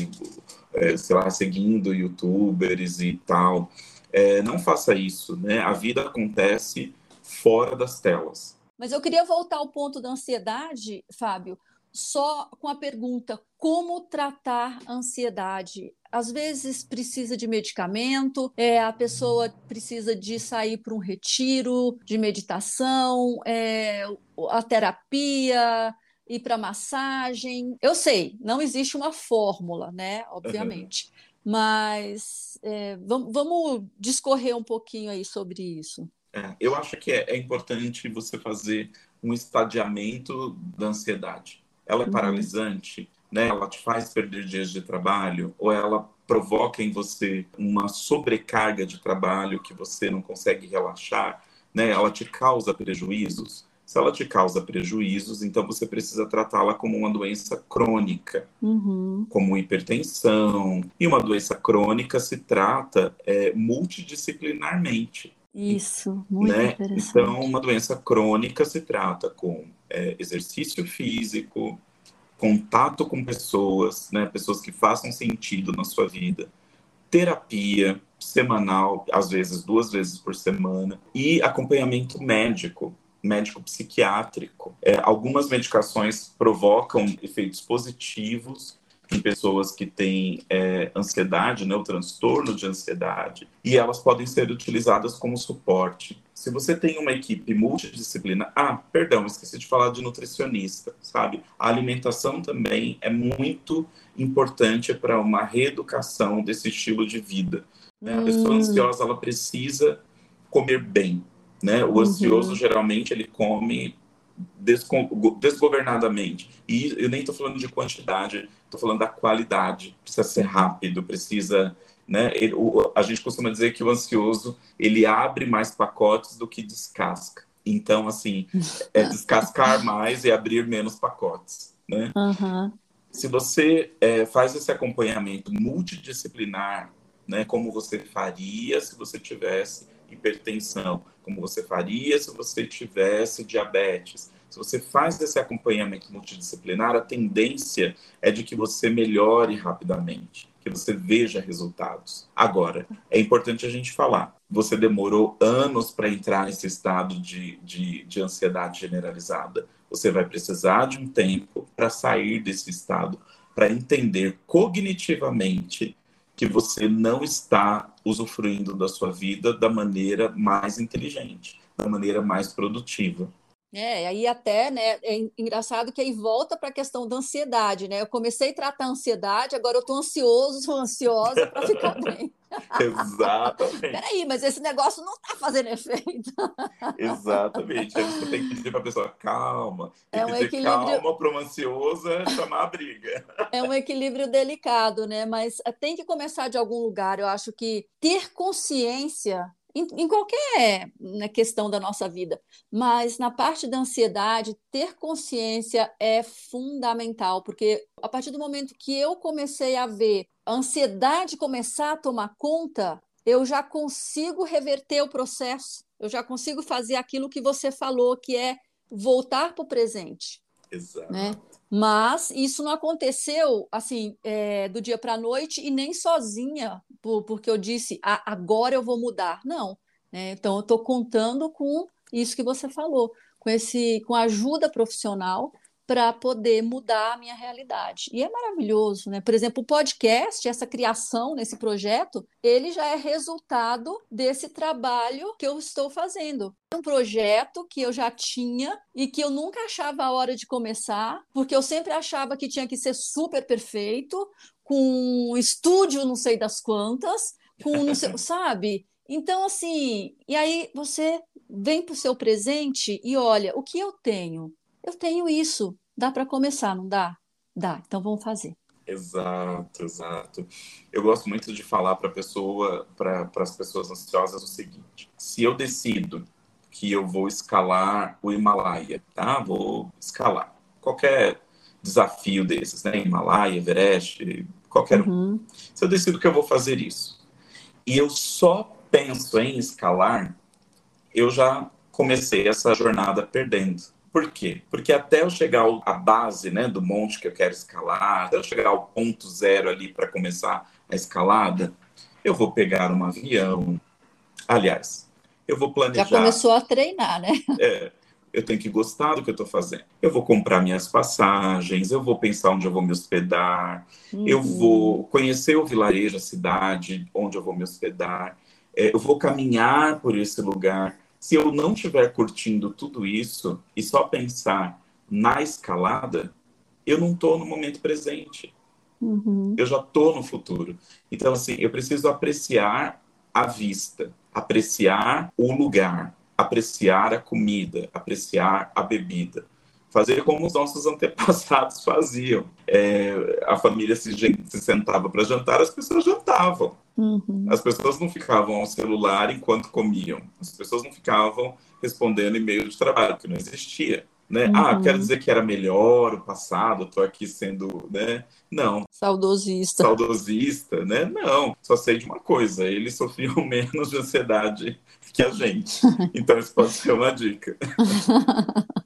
é, sei lá, seguindo youtubers e tal. É, não faça isso, né? A vida acontece fora das telas. Mas eu queria voltar ao ponto da ansiedade, Fábio, só com a pergunta: como tratar a ansiedade? Às vezes precisa de medicamento, é, a pessoa precisa de sair para um retiro de meditação, é, a terapia, ir para massagem. Eu sei, não existe uma fórmula, né? Obviamente. Uhum. Mas é, vamos, vamos, discorrer um pouquinho aí sobre isso. É, eu acho que é, é, importante você fazer um estadiamento da ansiedade. Ela é uhum. paralisante, né? Ela te faz perder dias de trabalho ou ela provoca em você uma sobrecarga de trabalho que você não consegue relaxar, né? Ela te causa prejuízos. Se ela te causa prejuízos, então você precisa tratá-la como uma doença crônica, uhum. como hipertensão. E uma doença crônica se trata é, multidisciplinarmente. Isso, muito né? interessante. Então, uma doença crônica se trata com é, exercício físico, contato com pessoas, né? pessoas que façam sentido na sua vida, terapia semanal, às vezes duas vezes por semana, e acompanhamento médico médico psiquiátrico. É, algumas medicações provocam efeitos positivos em pessoas que têm é, ansiedade, né, o transtorno de ansiedade, e elas podem ser utilizadas como suporte. Se você tem uma equipe multidisciplinar, ah, perdão, esqueci de falar de nutricionista, sabe? A alimentação também é muito importante para uma reeducação desse estilo de vida. Né? A pessoa hum. ansiosa ela precisa comer bem, né? O ansioso uhum. geralmente ele come desgovernadamente. E eu nem estou falando de quantidade, estou falando da qualidade. Precisa ser rápido, precisa. Né? Ele, o, a gente costuma dizer que o ansioso ele abre mais pacotes do que descasca. Então, assim, é [LAUGHS] descascar mais e abrir menos pacotes. Né? Uhum. Se você é, faz esse acompanhamento multidisciplinar, né, como você faria se você tivesse hipertensão, como você faria se você tivesse diabetes. Se você faz esse acompanhamento multidisciplinar, a tendência é de que você melhore rapidamente, que você veja resultados. Agora, é importante a gente falar: você demorou anos para entrar nesse estado de, de, de ansiedade generalizada. Você vai precisar de um tempo para sair desse estado, para entender cognitivamente que você não está usufruindo da sua vida da maneira mais inteligente, da maneira mais produtiva. É, aí até, né, é engraçado que aí volta para a questão da ansiedade, né? Eu comecei a tratar a ansiedade, agora eu estou ansioso, ansiosa para ficar [LAUGHS] bem. Exatamente. Peraí, mas esse negócio não está fazendo efeito. [LAUGHS] Exatamente. Aí você tem que dizer para a pessoa, calma. Tem é um que equilíbrio... calma para uma ansiosa chamar a briga. [LAUGHS] É um equilíbrio delicado, né? Mas eh, tem que começar de algum lugar. Eu acho que ter consciência em, em qualquer né, questão da nossa vida, mas na parte da ansiedade, ter consciência é fundamental, porque a partir do momento que eu comecei a ver a ansiedade começar a tomar conta, eu já consigo reverter o processo, eu já consigo fazer aquilo que você falou, que é voltar para o presente. Exato. Né? Mas isso não aconteceu assim é, do dia para a noite e nem sozinha, por, porque eu disse ah, agora eu vou mudar. Não. Né? Então eu estou contando com isso que você falou, com esse, com ajuda profissional para poder mudar a minha realidade. E é maravilhoso, né? Por exemplo, o podcast, essa criação nesse projeto, ele já é resultado desse trabalho que eu estou fazendo. Um projeto que eu já tinha e que eu nunca achava a hora de começar, porque eu sempre achava que tinha que ser super perfeito, com um estúdio não sei das quantas, com não sei, [LAUGHS] sabe? Então, assim, e aí você vem para o seu presente e olha, o que eu tenho? Eu tenho isso, dá para começar, não dá? Dá, então vamos fazer. Exato, exato. Eu gosto muito de falar para pessoa, para as pessoas ansiosas o seguinte: se eu decido que eu vou escalar o Himalaia, tá? Vou escalar qualquer desafio desses, né? Himalaia, Everest, qualquer um. Uhum. Se eu decido que eu vou fazer isso e eu só penso em escalar, eu já comecei essa jornada perdendo. Por quê? Porque até eu chegar à base né, do monte que eu quero escalar, até eu chegar ao ponto zero ali para começar a escalada, eu vou pegar um avião. Aliás, eu vou planejar. Já começou a treinar, né? [LAUGHS] É, eu tenho que gostar do que eu estou fazendo. Eu vou comprar minhas passagens, eu vou pensar onde eu vou me hospedar, uhum. eu vou conhecer o vilarejo, a cidade onde eu vou me hospedar, é, eu vou caminhar por esse lugar se eu não estiver curtindo tudo isso e só pensar na escalada, eu não estou no momento presente. Uhum. Eu já estou no futuro. Então, assim, eu preciso apreciar a vista, apreciar o lugar, apreciar a comida, apreciar a bebida. Fazer como os nossos [LAUGHS] antepassados faziam. É, a família se, se sentava para jantar, as pessoas jantavam. Uhum. As pessoas não ficavam ao celular enquanto comiam. As pessoas não ficavam respondendo e-mail de trabalho, que não existia. Né? Ah, uhum. Ah, quero dizer que era melhor o passado, estou aqui sendo, né? Não. Saudosista. Saudosista, né? Não. Só sei de uma coisa, eles sofriam [LAUGHS] menos de ansiedade que a gente. [LAUGHS] Então isso pode ser uma dica. [LAUGHS]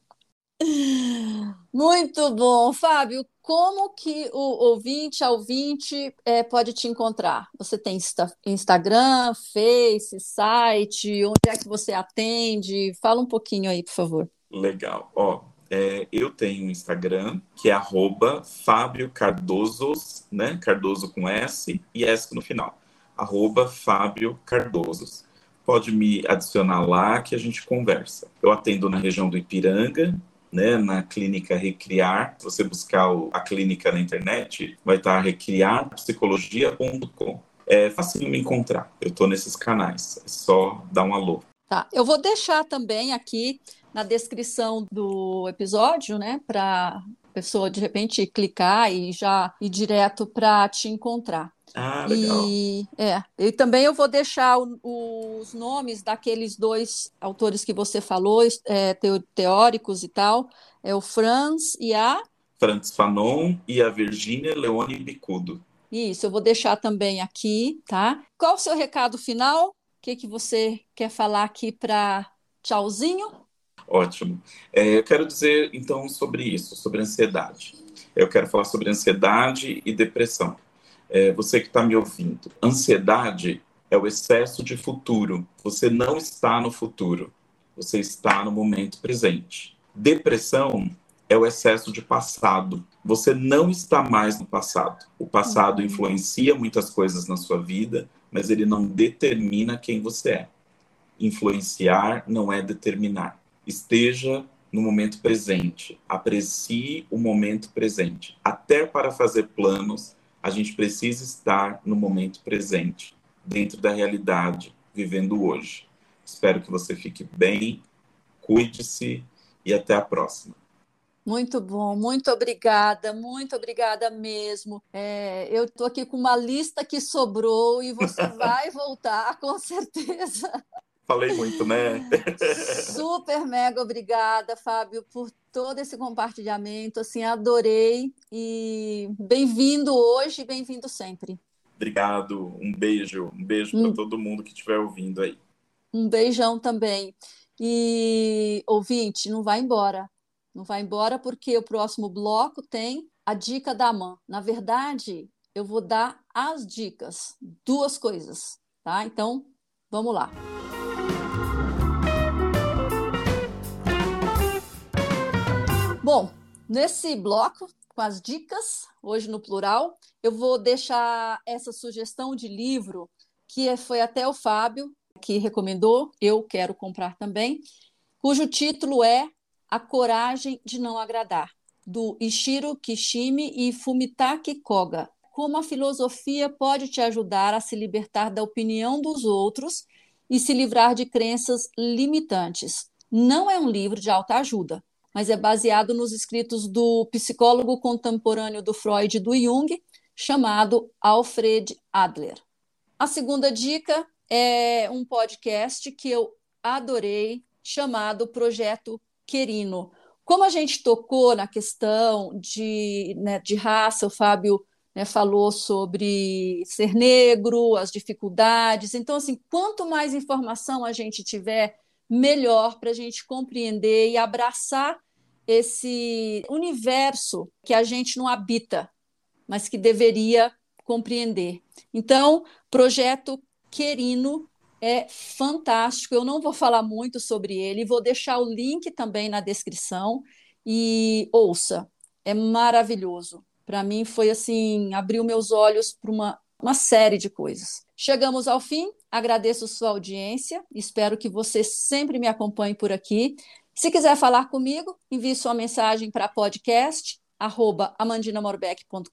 Muito bom, Fábio. Como que o ouvinte, a ouvinte, é, pode te encontrar? Você tem Instagram, Face, site? Onde é que você atende? Fala um pouquinho aí, por favor. Legal. Ó, é, eu tenho um Instagram que é arroba Fábio Cardosos, né? Cardoso com S e S no final. Arroba Fábio Cardosos. Pode me adicionar lá que a gente conversa. Eu atendo na região do Ipiranga, né, na clínica Recriar. Se você buscar a clínica na internet, vai estar recriarpsicologia.com. É fácil me encontrar. Eu estou nesses canais. É só dar um alô. Tá. Eu vou deixar também aqui na descrição do episódio, né, para pessoa de repente clicar e já ir direto para te encontrar. Ah, legal. E, é, e também eu vou deixar o, os nomes daqueles dois autores que você falou, é, teóricos e tal, é o Franz e a... Franz Fanon e a Virginia Leone Bicudo. Isso, eu vou deixar também aqui, tá? Qual o seu recado final? O que, que você quer falar aqui para tchauzinho? Ótimo. É, eu quero dizer, então, sobre isso, sobre ansiedade. Eu quero falar sobre ansiedade e depressão é, você que está me ouvindo, ansiedade é o excesso de futuro. Você não está no futuro, você está no momento presente. Depressão é o excesso de passado. Você não está mais no passado. O passado uhum. influencia muitas coisas na sua vida, mas ele não determina quem você é. Influenciar não é determinar. Esteja no momento presente. Aprecie o momento presente. Até para fazer planos, a gente precisa estar no momento presente, dentro da realidade, vivendo hoje. Espero que você fique bem, cuide-se e até a próxima. Muito bom, muito obrigada, muito obrigada mesmo. É, eu estou aqui com uma lista que sobrou e você [LAUGHS] vai voltar, com certeza. Falei muito, né? Super mega obrigada, Fábio, por todo esse compartilhamento. Assim, adorei e bem-vindo hoje, bem-vindo sempre. Obrigado, um beijo, um beijo hum. para todo mundo que estiver ouvindo aí. Um beijão também. E ouvinte, não vai embora. Não vai embora porque o próximo bloco tem a dica da mãe. Na verdade, eu vou dar as dicas, duas coisas, tá? Então, vamos lá. Bom, nesse bloco, com as dicas, hoje no plural, eu vou deixar essa sugestão de livro que foi até o Fábio que recomendou, eu quero comprar também, cujo título é A Coragem de Não Agradar, do Ishiro Kishimi e Fumitaki Koga. Como a filosofia pode te ajudar a se libertar da opinião dos outros e se livrar de crenças limitantes. Não é um livro de alta ajuda, mas é baseado nos escritos do psicólogo contemporâneo do Freud e do Jung, chamado Alfred Adler. A segunda dica é um podcast que eu adorei, chamado Projeto Querino. Como a gente tocou na questão de, né, de raça, o Fábio né, falou sobre ser negro, as dificuldades. Então, assim, quanto mais informação a gente tiver melhor para a gente compreender e abraçar esse universo que a gente não habita, mas que deveria compreender. Então, projeto Querino é fantástico. Eu não vou falar muito sobre ele, vou deixar o link também na descrição e ouça. É maravilhoso. Para mim foi assim, abriu meus olhos para uma, uma série de coisas. Chegamos ao fim, agradeço sua audiência, espero que você sempre me acompanhe por aqui. Se quiser falar comigo, envie sua mensagem para podcast amandinamorbeck.com.br,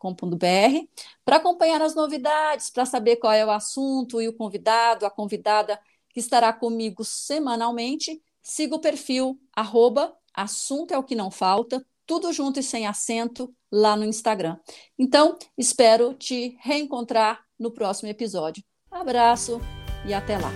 para acompanhar as novidades, para saber qual é o assunto e o convidado, a convidada que estará comigo semanalmente. Siga o perfil arroba assunto é o que não falta, tudo junto e sem acento lá no Instagram. Então, espero te reencontrar no próximo episódio. Abraço e até lá.